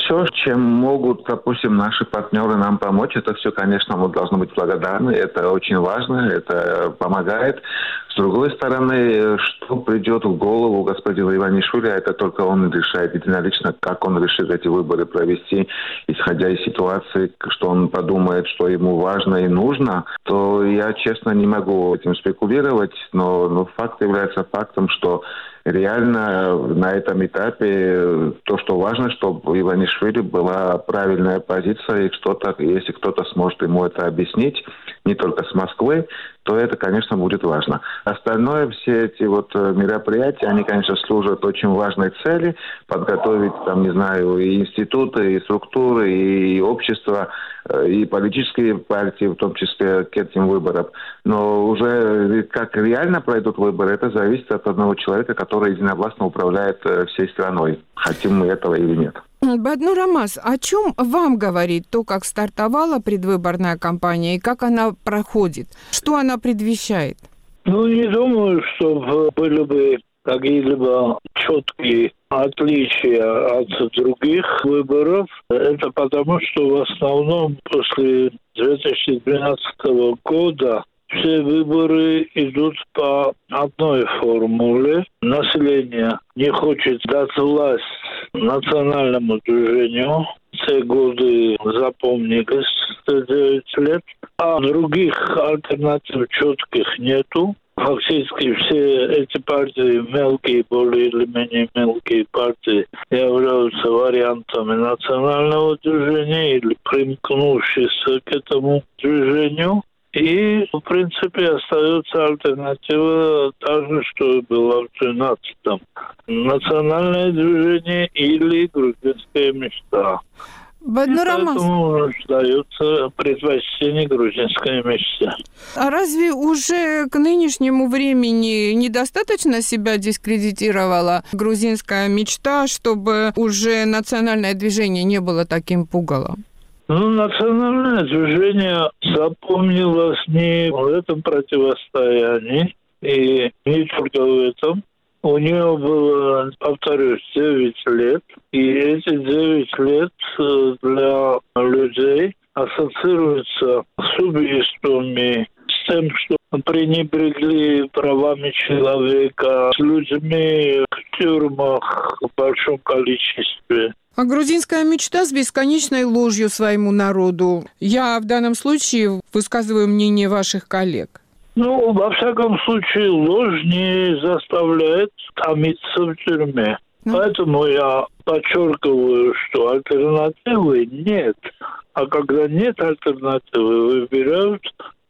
Все, чем могут, допустим, наши партнеры нам помочь, это все, конечно, мы должны быть благодарны. Это очень важно, это помогает. С другой стороны, что придет в голову господина Иванишвили, это только он решает единолично, как он решит эти выборы провести, исходя из ситуации, что он подумает, что ему важно и нужно, то я, честно, не могу этим спекулировать, но, но факт является фактом, что реально на этом этапе то, что важно, чтобы Иванишвили была правильная позиция, и кто-то, если кто-то сможет ему это объяснить, не только с Москвы, то это, конечно, будет важно. Остальное, все эти вот э, мероприятия, они, конечно, служат очень важной цели, подготовить, там, не знаю, и институты, и структуры, и общество, э, и политические партии, в том числе к этим выборам. Но уже как реально пройдут выборы, это зависит от одного человека, который единовластно управляет э, всей страной, хотим мы этого или нет. Бадну Рамас, о чем вам говорит то, как стартовала предвыборная кампания и как она проходит? Что она предвещает? Ну, не думаю, что были бы какие-либо четкие отличия от других выборов. Это потому, что в основном после 2012 года все выборы идут по одной формуле. Население не хочет дать власть национальному движению. Все годы запомнились 9 лет. А других альтернатив четких нету. Фактически все эти партии, мелкие, более или менее мелкие партии, являются вариантами национального движения или примкнувшись к этому движению. И, в принципе, остается альтернатива та же, что и была в 13-м. Национальное движение или грузинская мечта. Баднарамас. Поэтому дается предпочтение грузинской мечте. А разве уже к нынешнему времени недостаточно себя дискредитировала грузинская мечта, чтобы уже национальное движение не было таким пугалом? Ну, национальное движение запомнилось не в этом противостоянии, и не только в этом. У нее было, повторюсь, 9 лет. И эти 9 лет э, для людей ассоциируются с убийствами, с тем, что пренебрегли правами человека, с людьми в тюрьмах в большом количестве. А грузинская мечта с бесконечной ложью своему народу. Я в данном случае высказываю мнение ваших коллег. Ну, во всяком случае, ложь не заставляет томиться в тюрьме. Поэтому я подчеркиваю, что альтернативы нет. А когда нет альтернативы, выбирают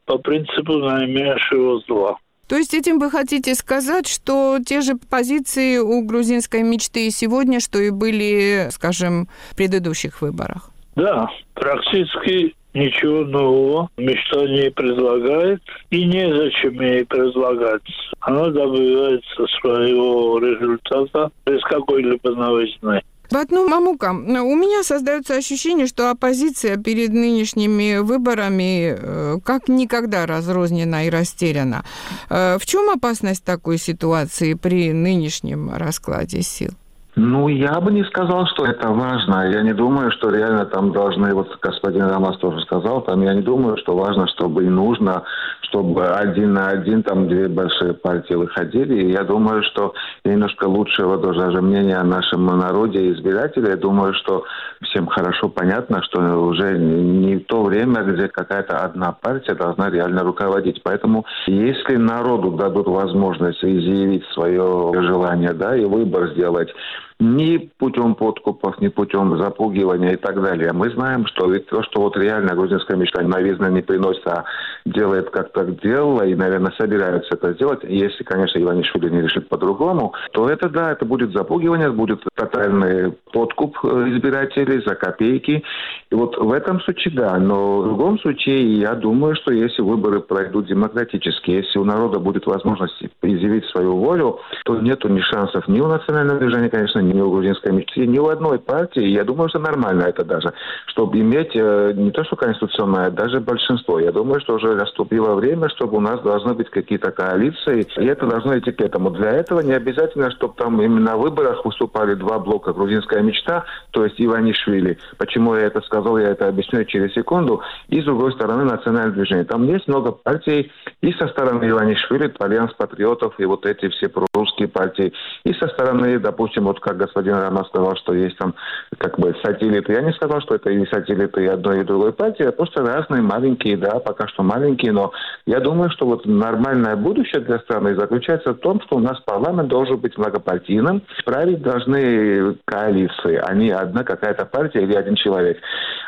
по принципу наименьшего зла. То есть этим вы хотите сказать, что те же позиции у грузинской мечты и сегодня, что и были, скажем, в предыдущих выборах? Да, практически ничего нового мечта не предлагает и незачем ей предлагать. Она добивается своего результата без какой-либо новизны. Батну Мамука, у меня создается ощущение, что оппозиция перед нынешними выборами э, как никогда разрознена и растеряна. Э, в чем опасность такой ситуации при нынешнем раскладе сил? Ну, я бы не сказал, что это важно. Я не думаю, что реально там должны, вот господин Рамас тоже сказал, там я не думаю, что важно, чтобы и нужно, чтобы один на один там две большие партии выходили. И я думаю, что немножко лучшего даже мнения о нашем народе и избирателей. Я думаю, что всем хорошо понятно, что уже не то время, где какая-то одна партия должна реально руководить. Поэтому если народу дадут возможность изъявить свое желание, да, и выбор сделать, ни путем подкупов, ни путем запугивания и так далее. Мы знаем, что то, что вот реально грузинская мечта новизна не приносит, а делает как так делала и, наверное, собираются это сделать, если, конечно, Иванишвили не решит по-другому, то это, да, это будет запугивание, будет тотальный подкуп э, избирателей за копейки. И вот в этом случае, да, но в другом случае, я думаю, что если выборы пройдут демократически, если у народа будет возможность изъявить свою волю, то нету ни шансов ни у национального движения, конечно, ни у грузинской мечты, ни у одной партии. Я думаю, что нормально это даже, чтобы иметь э, не то, что конституционное, а даже большинство. Я думаю, что уже наступило время, чтобы у нас должны быть какие-то коалиции, и это должно идти к этому. Для этого не обязательно, чтобы там именно на выборах выступали два блока «Грузинская мечта», то есть Иванишвили. Почему я это сказал, я это объясню через секунду. И с другой стороны национальное движение. Там есть много партий и со стороны Иванишвили, Альянс патриотов и вот эти все прорусские партии, и со стороны, допустим, вот как господин Роман сказал, что есть там как бы сателлиты. Я не сказал, что это и сателлиты и одной, и другой партии, просто разные, маленькие, да, пока что маленькие, но я думаю, что вот нормальное будущее для страны заключается в том, что у нас парламент должен быть многопартийным, править должны коалиции, а не одна какая-то партия или один человек.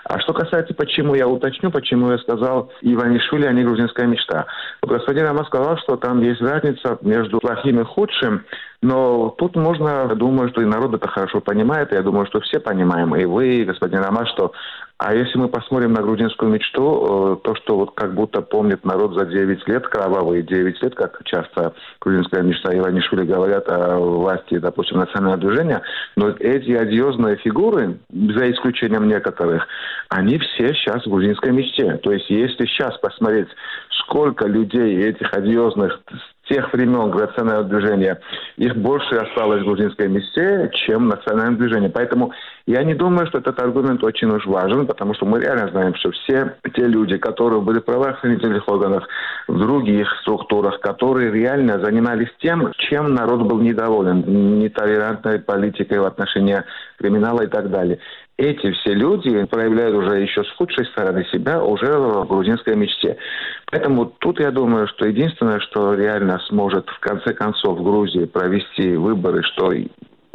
А что касается, почему я уточню, почему я сказал Иванишвили, а не грузинская мечта. Господин Роман сказал, что там есть разница между плохим и худшим, но тут можно, думаю, что и народ это хорошо понимает, я думаю, что все понимаем, и вы, и господин Роман, что а если мы посмотрим на грузинскую мечту, э, то, что вот как будто помнит народ за 9 лет, кровавые 9 лет, как часто грузинская мечта и Иванишвили говорят о власти, допустим, национального движения, но эти одиозные фигуры, за исключением некоторых, они все сейчас в грузинской мечте. То есть если сейчас посмотреть, сколько людей этих одиозных тех времен национального движения, их больше осталось в грузинской мечте, чем национальное движение. Поэтому я не думаю, что этот аргумент очень уж важен, потому что мы реально знаем, что все те люди, которые были в правоохранительных органах, в других структурах, которые реально занимались тем, чем народ был недоволен, нетолерантной политикой в отношении криминала и так далее эти все люди проявляют уже еще с худшей стороны себя уже в грузинской мечте. Поэтому тут я думаю, что единственное, что реально сможет в конце концов в Грузии провести выборы, что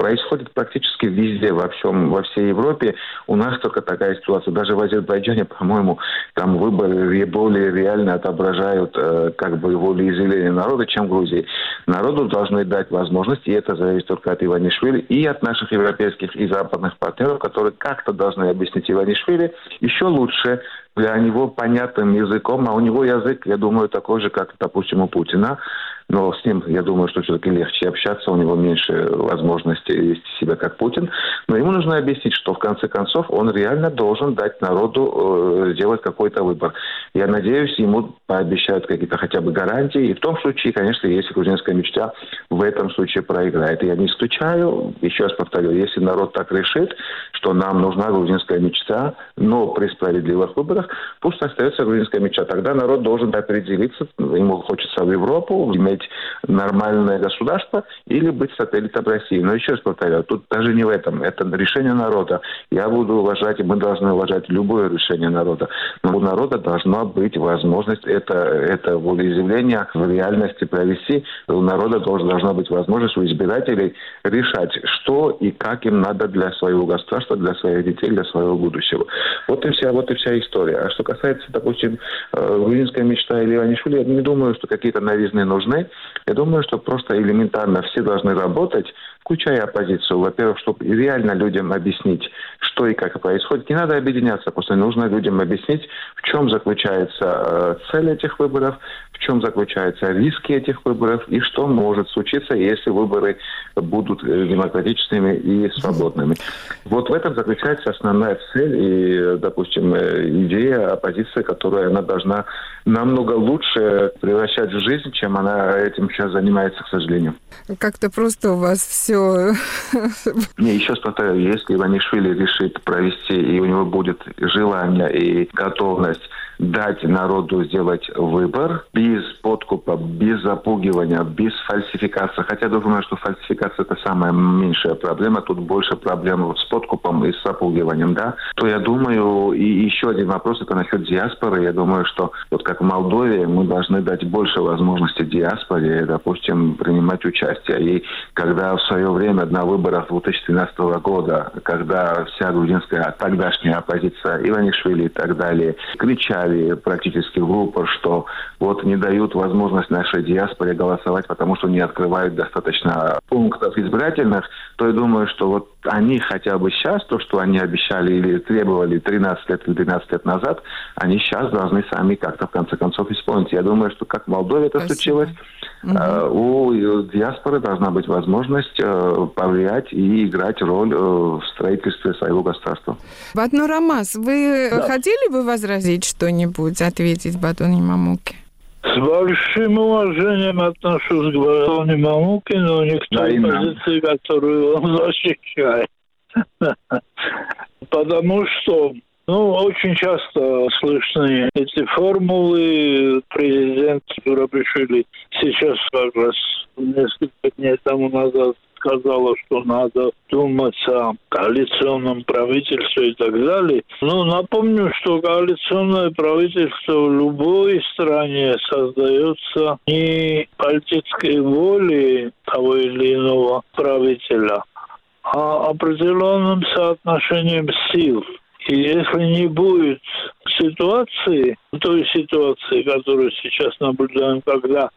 происходит практически везде, во всем, во всей Европе. У нас только такая ситуация. Даже в Азербайджане, по-моему, там выборы более реально отображают э, как бы волеизъявление народа, чем в Грузии. Народу должны дать возможность, и это зависит только от Иванишвили и от наших европейских и западных партнеров, которые как-то должны объяснить Иванишвили еще лучше, для него понятным языком, а у него язык, я думаю, такой же, как, допустим, у Путина но с ним, я думаю, что все-таки легче общаться, у него меньше возможности вести себя как Путин. Но ему нужно объяснить, что в конце концов он реально должен дать народу э, сделать какой-то выбор. Я надеюсь, ему пообещают какие-то хотя бы гарантии. И в том случае, конечно, если грузинская мечта в этом случае проиграет. Я не исключаю, еще раз повторю, если народ так решит, что нам нужна грузинская мечта, но при справедливых выборах, пусть остается грузинская мечта. Тогда народ должен определиться, ему хочется в Европу, иметь нормальное государство или быть сателлитом России. Но еще раз повторяю, тут даже не в этом. Это решение народа. Я буду уважать, и мы должны уважать любое решение народа. Но у народа должна быть возможность это, это волеизъявление в реальности провести. У народа должна, должна быть возможность у избирателей решать, что и как им надо для своего государства, для своих детей, для своего будущего. Вот и вся, вот и вся история. А что касается, допустим, э, грузинской мечта или Иванишвили, я не думаю, что какие-то новизны нужны. Я думаю, что просто элементарно все должны работать, включая оппозицию. Во-первых, чтобы реально людям объяснить, что и как происходит. Не надо объединяться, просто нужно людям объяснить, в чем заключается э, цель этих выборов, в чем заключаются риски этих выборов и что может случиться, если выборы будут э, демократичными и свободными. Вот в этом заключается основная цель и, допустим, э, идея оппозиции, которую она должна намного лучше превращать в жизнь, чем она этим сейчас занимается, к сожалению. Как-то просто у вас все... Не, еще повторяю, если Иванишвили решит провести, и у него будет желание и готовность дать народу сделать выбор без подкупа, без запугивания, без фальсификации. Хотя думаю, что фальсификация это самая меньшая проблема. Тут больше проблем с подкупом и с запугиванием, да. То я думаю, и еще один вопрос, это насчет диаспоры. Я думаю, что вот как в Молдове мы должны дать больше возможности диаспоре, допустим, принимать участие. И когда в свое время на выборах 2013 года, когда вся грузинская тогдашняя оппозиция Иванишвили и так далее кричали сказали практически в упор, что вот не дают возможность нашей диаспоре голосовать, потому что не открывают достаточно пунктов избирательных, то я думаю, что вот они хотя бы сейчас, то, что они обещали или требовали 13 лет или 12 лет назад, они сейчас должны сами как-то в конце концов исполнить. Я думаю, что как в Молдове это Спасибо. случилось, угу. у диаспоры должна быть возможность э, повлиять и играть роль э, в строительстве своего государства. Батну Рамас, вы да. хотели бы возразить что-нибудь, ответить Батоне Мамуке? С большим уважением отношусь к Батоне Мамуке, но не к той да, позиции, которую он защищает. Потому что ну, очень часто слышны эти формулы. Президент Юрабишвили сейчас как раз несколько дней тому назад сказала, что надо думать о коалиционном правительстве и так далее. Но напомню, что коалиционное правительство в любой стране создается не политической волей того или иного правителя, а определенным соотношением сил. И если не будет ситуации, той ситуации, которую сейчас наблюдаем, когда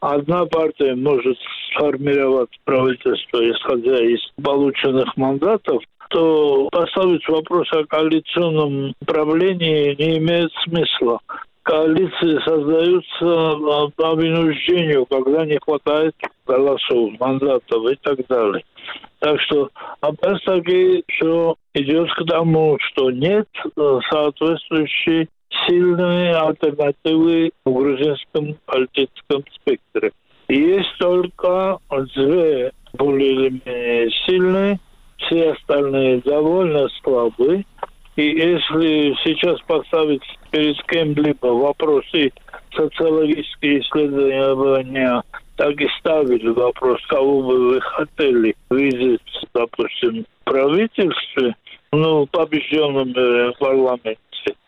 одна партия может сформировать правительство, исходя из полученных мандатов, то поставить вопрос о коалиционном правлении не имеет смысла. Коалиции создаются по вынуждению, когда не хватает голосов, мандатов и так далее. Так что опять-таки все идет к тому, что нет э, соответствующей сильные альтернативы в грузинском политическом спектре. Есть только две более или менее сильные, все остальные довольно слабые. И если сейчас поставить перед кем-либо вопросы социологические исследования так и ставили вопрос, кого бы вы хотели видеть, допустим, в правительстве, ну, побежденном э, парламенте.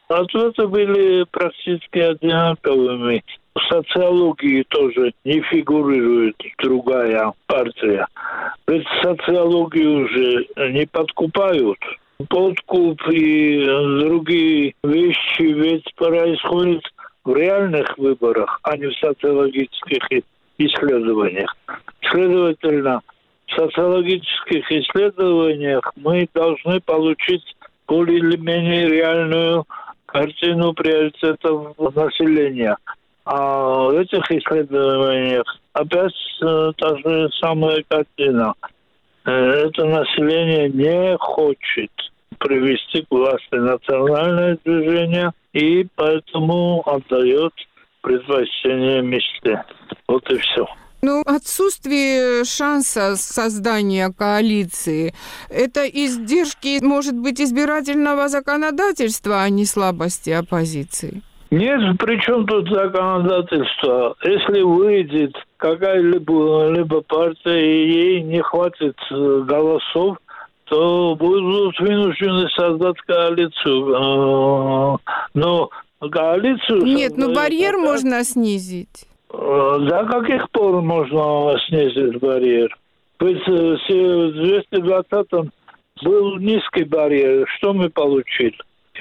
Ответы были практически одинаковыми. в социологии тоже не фигурирует другая партия. Ведь социологию уже не подкупают. Подкуп и другие вещи ведь происходят в реальных выборах, а не в социологических исследованиях. Следовательно, в социологических исследованиях мы должны получить более или менее реальную картину приоритетов населения. А в этих исследованиях опять э, та же самая картина. Э, это население не хочет привести к власти национальное движение и поэтому отдает предпочтение мечте. Вот и все. Ну, отсутствие шанса создания коалиции – это издержки, может быть, избирательного законодательства, а не слабости оппозиции? Нет, при чем тут законодательство? Если выйдет какая-либо либо партия и ей не хватит э, голосов, то будут вынуждены создать коалицию. Э, но коалицию... Нет, ну барьер пока... можно снизить. До каких пор можно снизить барьер? Ведь э, в 220-м был низкий барьер. Что мы получили?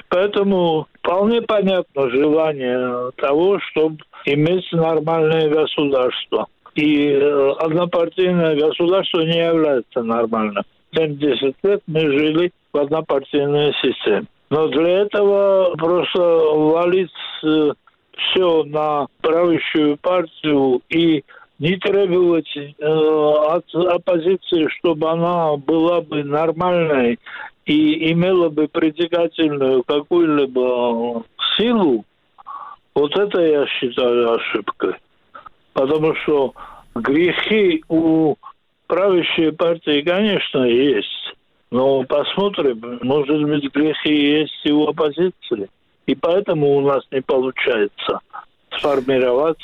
Поэтому вполне понятно желание того, чтобы иметь нормальное государство. И э, однопартийное государство не является нормальным. 70 лет мы жили в однопартийной системе. Но для этого просто валить все на правящую партию и не требовать э, от оппозиции, чтобы она была бы нормальной и имела бы притягательную какую-либо силу, вот это я считаю ошибкой. Потому что грехи у правящей партии, конечно, есть. Но посмотрим, может быть, грехи есть и у оппозиции. И поэтому у нас не получается сформировать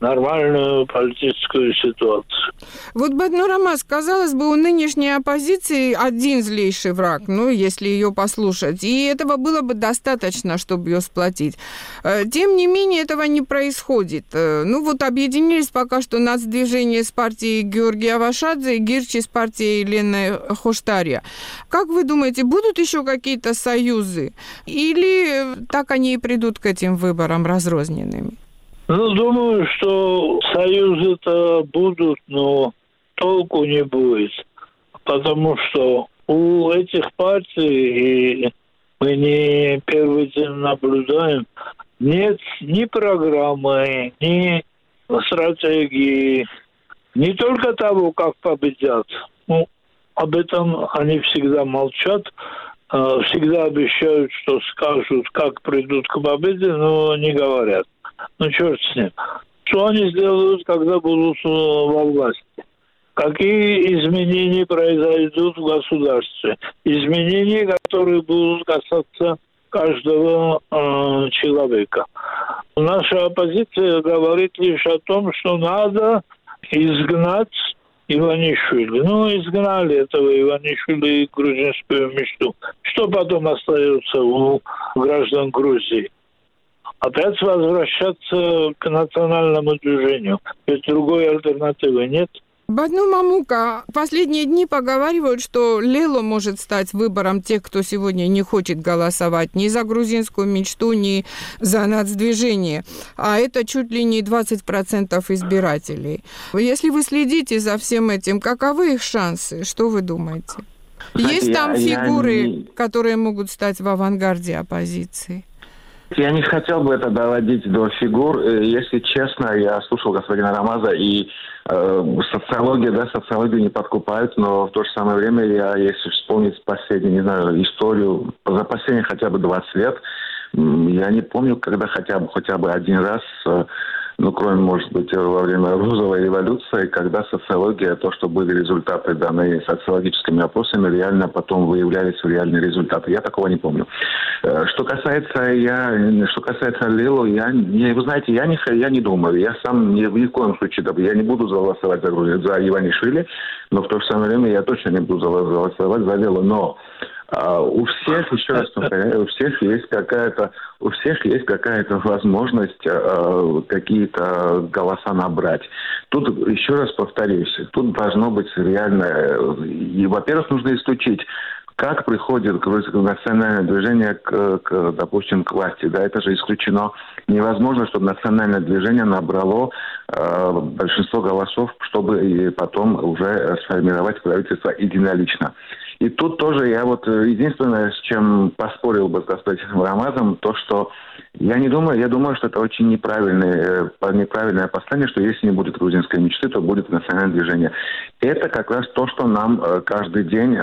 нормальную политическую ситуацию. Вот Баднурамас, казалось бы, у нынешней оппозиции один злейший враг, ну, если ее послушать, и этого было бы достаточно, чтобы ее сплотить. Э, тем не менее, этого не происходит. Э, ну, вот объединились пока что нацдвижение с партией Георгия Вашадзе и Гирчи с партией Лены Хоштария. Как вы думаете, будут еще какие-то союзы? Или так они и придут к этим выборам разрозненными? Ну, думаю, что союзы-то будут, но толку не будет. Потому что у этих партий, и мы не первый день наблюдаем, нет ни программы, ни стратегии, не только того, как победят. Ну, об этом они всегда молчат, а, всегда обещают, что скажут, как придут к победе, но не говорят. Ну, черт с ним. Что они сделают, когда будут э, во власти? Какие изменения произойдут в государстве? Изменения, которые будут касаться каждого э, человека. Наша оппозиция говорит лишь о том, что надо изгнать Иванишвили. Ну, изгнали этого Иванишвили и грузинскую мечту. Что потом остается у граждан Грузии? Опять возвращаться к национальному движению. Ведь другой альтернативы нет. Бадну Мамука, последние дни поговаривают, что Лело может стать выбором тех, кто сегодня не хочет голосовать ни за грузинскую мечту, ни за нацдвижение. А это чуть ли не 20% избирателей. Если вы следите за всем этим, каковы их шансы? Что вы думаете? Есть там фигуры, которые могут стать в авангарде оппозиции? Я не хотел бы это доводить до фигур. Э, если честно, я слушал господина Рамаза, и э, социология, да, социологию не подкупают, но в то же самое время я, если вспомнить последнюю, не знаю, историю, за последние хотя бы 20 лет, я не помню, когда хотя бы, хотя бы один раз э, ну, кроме, может быть, во время розовой революции, когда социология, то, что были результаты данные социологическими опросами, реально потом выявлялись в реальные результаты. Я такого не помню. Э, что касается я, что касается Лилу, я, не, вы знаете, я не, я не думаю. Я сам ни, ни в коем случае, я не буду голосовать за, за Иванишвили, но в то же самое время я точно не буду голосовать за Лилу. Но А у всех, еще раз повторяю, у всех есть какая-то, у всех есть какая-то возможность э, какие-то голоса набрать. Тут еще раз повторюсь, тут должно быть реально, и, во-первых, нужно исключить как приходит национальное движение к, к, допустим, к власти. Да, это же исключено. Невозможно, чтобы национальное движение набрало э, большинство голосов, чтобы и потом уже сформировать правительство единолично. И тут тоже я вот э, единственное, с чем поспорил бы с господином Рамазом, то, что я не думаю, я думаю, что это очень неправильное, э, неправильное послание, что если не будет грузинской мечты, то будет национальное движение. Это как раз то, что нам э, каждый день,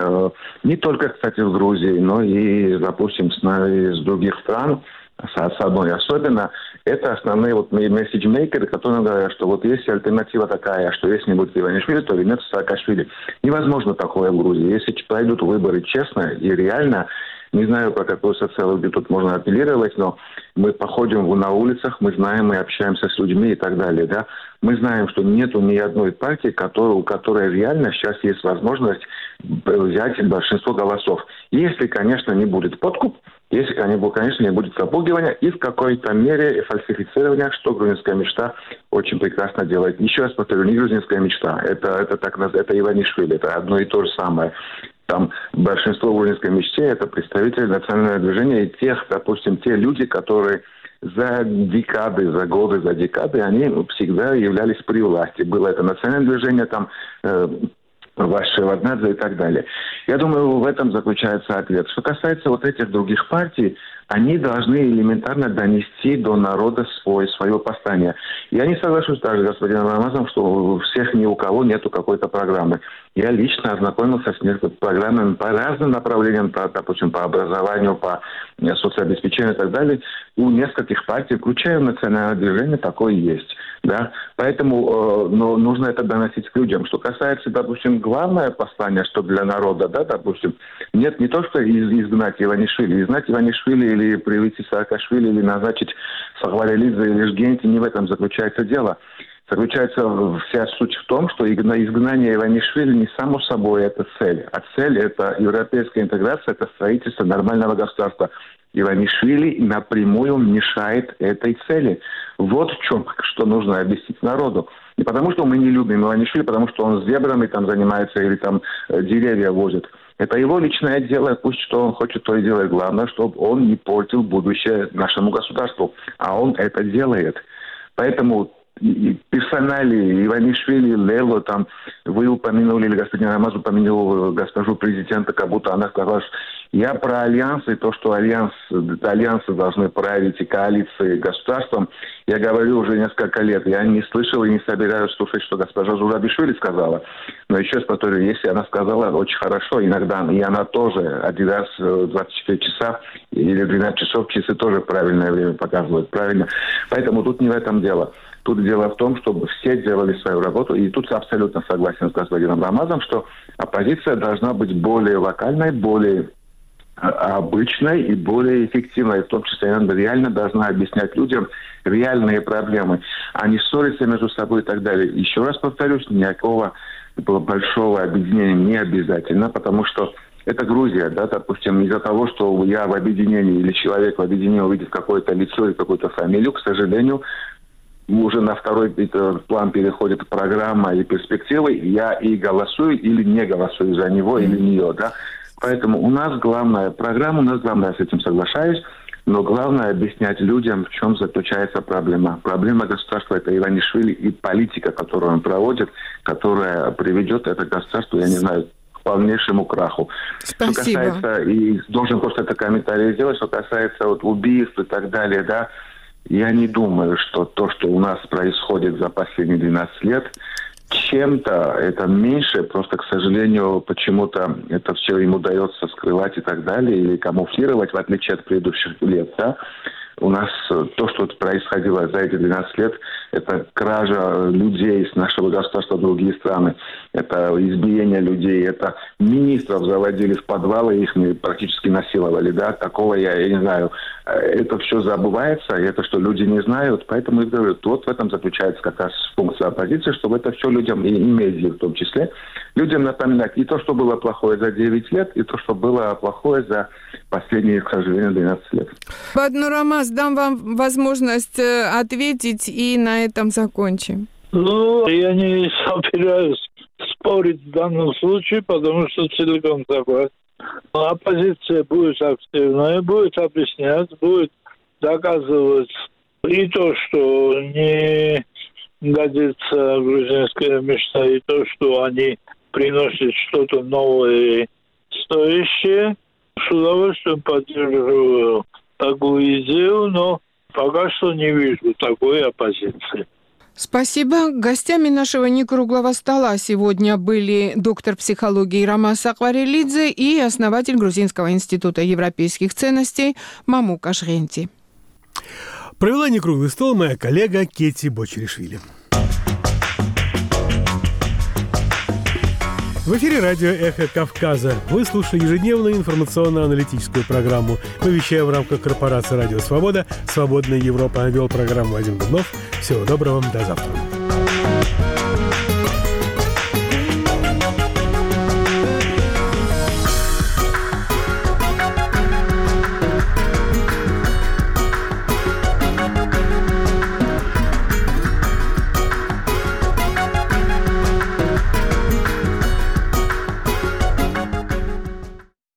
не только, кстати, в Грузии, но и, допустим, с, других стран, с одной особенно, это основные вот месседжмейкеры, которые говорят, что вот есть альтернатива такая, что если не будет Иванишвили, то вернется Саакашвили. Невозможно такое в Грузии. Если пройдут выборы честно и реально, не знаю, про какую социологию тут можно апеллировать, но мы походим на улицах, мы знаем, мы общаемся с людьми и так далее. Да? Мы знаем, что нету ни одной партии, которая, у которой реально сейчас есть возможность взять большинство голосов. Если, конечно, не будет подкуп, если, конечно, не будет запугивания и в какой-то мере фальсифицирования, что грузинская мечта очень прекрасно делает. Еще раз повторю, не грузинская мечта, это, это, так, это Иванишвили, это одно и то же самое. Там большинство грузинской мечте – это представители национального движения и тех, допустим, те люди, которые за декады, за годы, за декады, они всегда являлись при власти. Было это национальное движение, там э, Ваши Ваднадзе и так далее. Я думаю, в этом заключается ответ. Что касается вот этих других партий, они должны элементарно донести до народа свой, свое послание. Я не соглашусь также с господином Рамазом, что у всех ни у кого нету какой-то программы. Я лично ознакомился с несколькими программами по разным направлениям, по, допустим, по образованию, по э, соцобеспечению и так далее. У нескольких партий, включая национальное движение, такое есть. Да? Поэтому э, но нужно это доносить к людям. Что касается, допустим, главное послание, что для народа, да, допустим, нет не то, что из, изгнать Иванишвили. Изгнать Иванишвили или привести Саакашвили, или назначить Сахвалилидзе или Жгенти, не в этом заключается дело. Заключается вся суть в том, что изгнание Иванишвили не само собой это цель, а цель это европейская интеграция, это строительство нормального государства. Иванишвили напрямую мешает этой цели. Вот в чем, что нужно объяснить народу. Не потому, что мы не любим Иванишвили, потому что он с зебрами там занимается или там э, деревья возит. Это его личное дело, пусть что он хочет, то и делает. Главное, чтобы он не портил будущее нашему государству. А он это делает. Поэтому персонали Иванишвили, Лело, там, вы упомянули, или господин Рамаз упомянул госпожу президента, как будто она сказала, что я про альянсы, то, что альянс, альянсы должны править и коалиции государством, я говорю уже несколько лет. Я не слышал и не собираюсь слушать, что госпожа Зурабишвили сказала. Но еще раз повторю, если она сказала, очень хорошо, иногда, и она тоже один раз 24 часа или 12 часов часы тоже правильное время показывают, правильно. Поэтому тут не в этом дело. Тут дело в том, чтобы все делали свою работу. И тут абсолютно согласен с господином Рамазом, что оппозиция должна быть более локальной, более а, обычной и более эффективной. В том числе она реально должна объяснять людям реальные проблемы, а не ссориться между собой и так далее. Еще раз повторюсь, никакого большого объединения не обязательно, потому что это Грузия, да, допустим, из-за того, что я в объединении или человек в объединении увидит какое-то лицо или какую-то фамилию, к сожалению, уже на второй план переходит программа и перспективы, я и голосую или не голосую за него или нее, да. Поэтому у нас главная программа, у нас главное, я с этим соглашаюсь, но главное объяснять людям, в чем заключается проблема. Проблема государства – это Иванишвили и политика, которую он проводит, которая приведет это государство, я не знаю, к полнейшему краху. Спасибо. Что касается, и должен просто это комментарий сделать, что касается вот убийств и так далее, да, я не думаю, что то, что у нас происходит за последние 12 лет, чем-то это меньше, просто, к сожалению, почему-то это все им удается скрывать и так далее, или камуфлировать, в отличие от предыдущих лет, да. У нас то, что происходило за эти 12 лет, это кража людей из нашего государства в другие страны, это избиение людей, это министров заводили в подвалы, их практически насиловали, да, такого я, я не знаю, э, это все забывается, и это что люди не знают, поэтому я говорю, вот в этом заключается как раз функция оппозиции, чтобы это все людям, и медиа в том числе, людям напоминать. И то, что было плохое за 9 лет, и то, что было плохое за последние, к сожалению, 12 лет. Баднурамас, дам вам возможность э, ответить и на этом закончим. Ну, я не собираюсь спорить в данном случае, потому что целиком согласен. Оппозиция будет активная, будет объяснять, будет доказывать и то, что не годится грузинская мечта, и то, что они приносят что-то новое и стоящее. С удовольствием поддерживаю такую идею, но пока что не вижу такой оппозиции. Спасибо. Гостями нашего некруглого стола сегодня были доктор психологии Рамас Акварелидзе и основатель Грузинского института европейских ценностей Маму Кашренти. Провела некруглый стол моя коллега Кети Бочеришвили. В эфире радио «Эхо Кавказа». Вы слушаете ежедневную информационно-аналитическую программу. Мы вещаем в рамках корпорации «Радио Свобода». «Свободная Европа» вел программу Вадим Дубнов. Всего доброго, до завтра.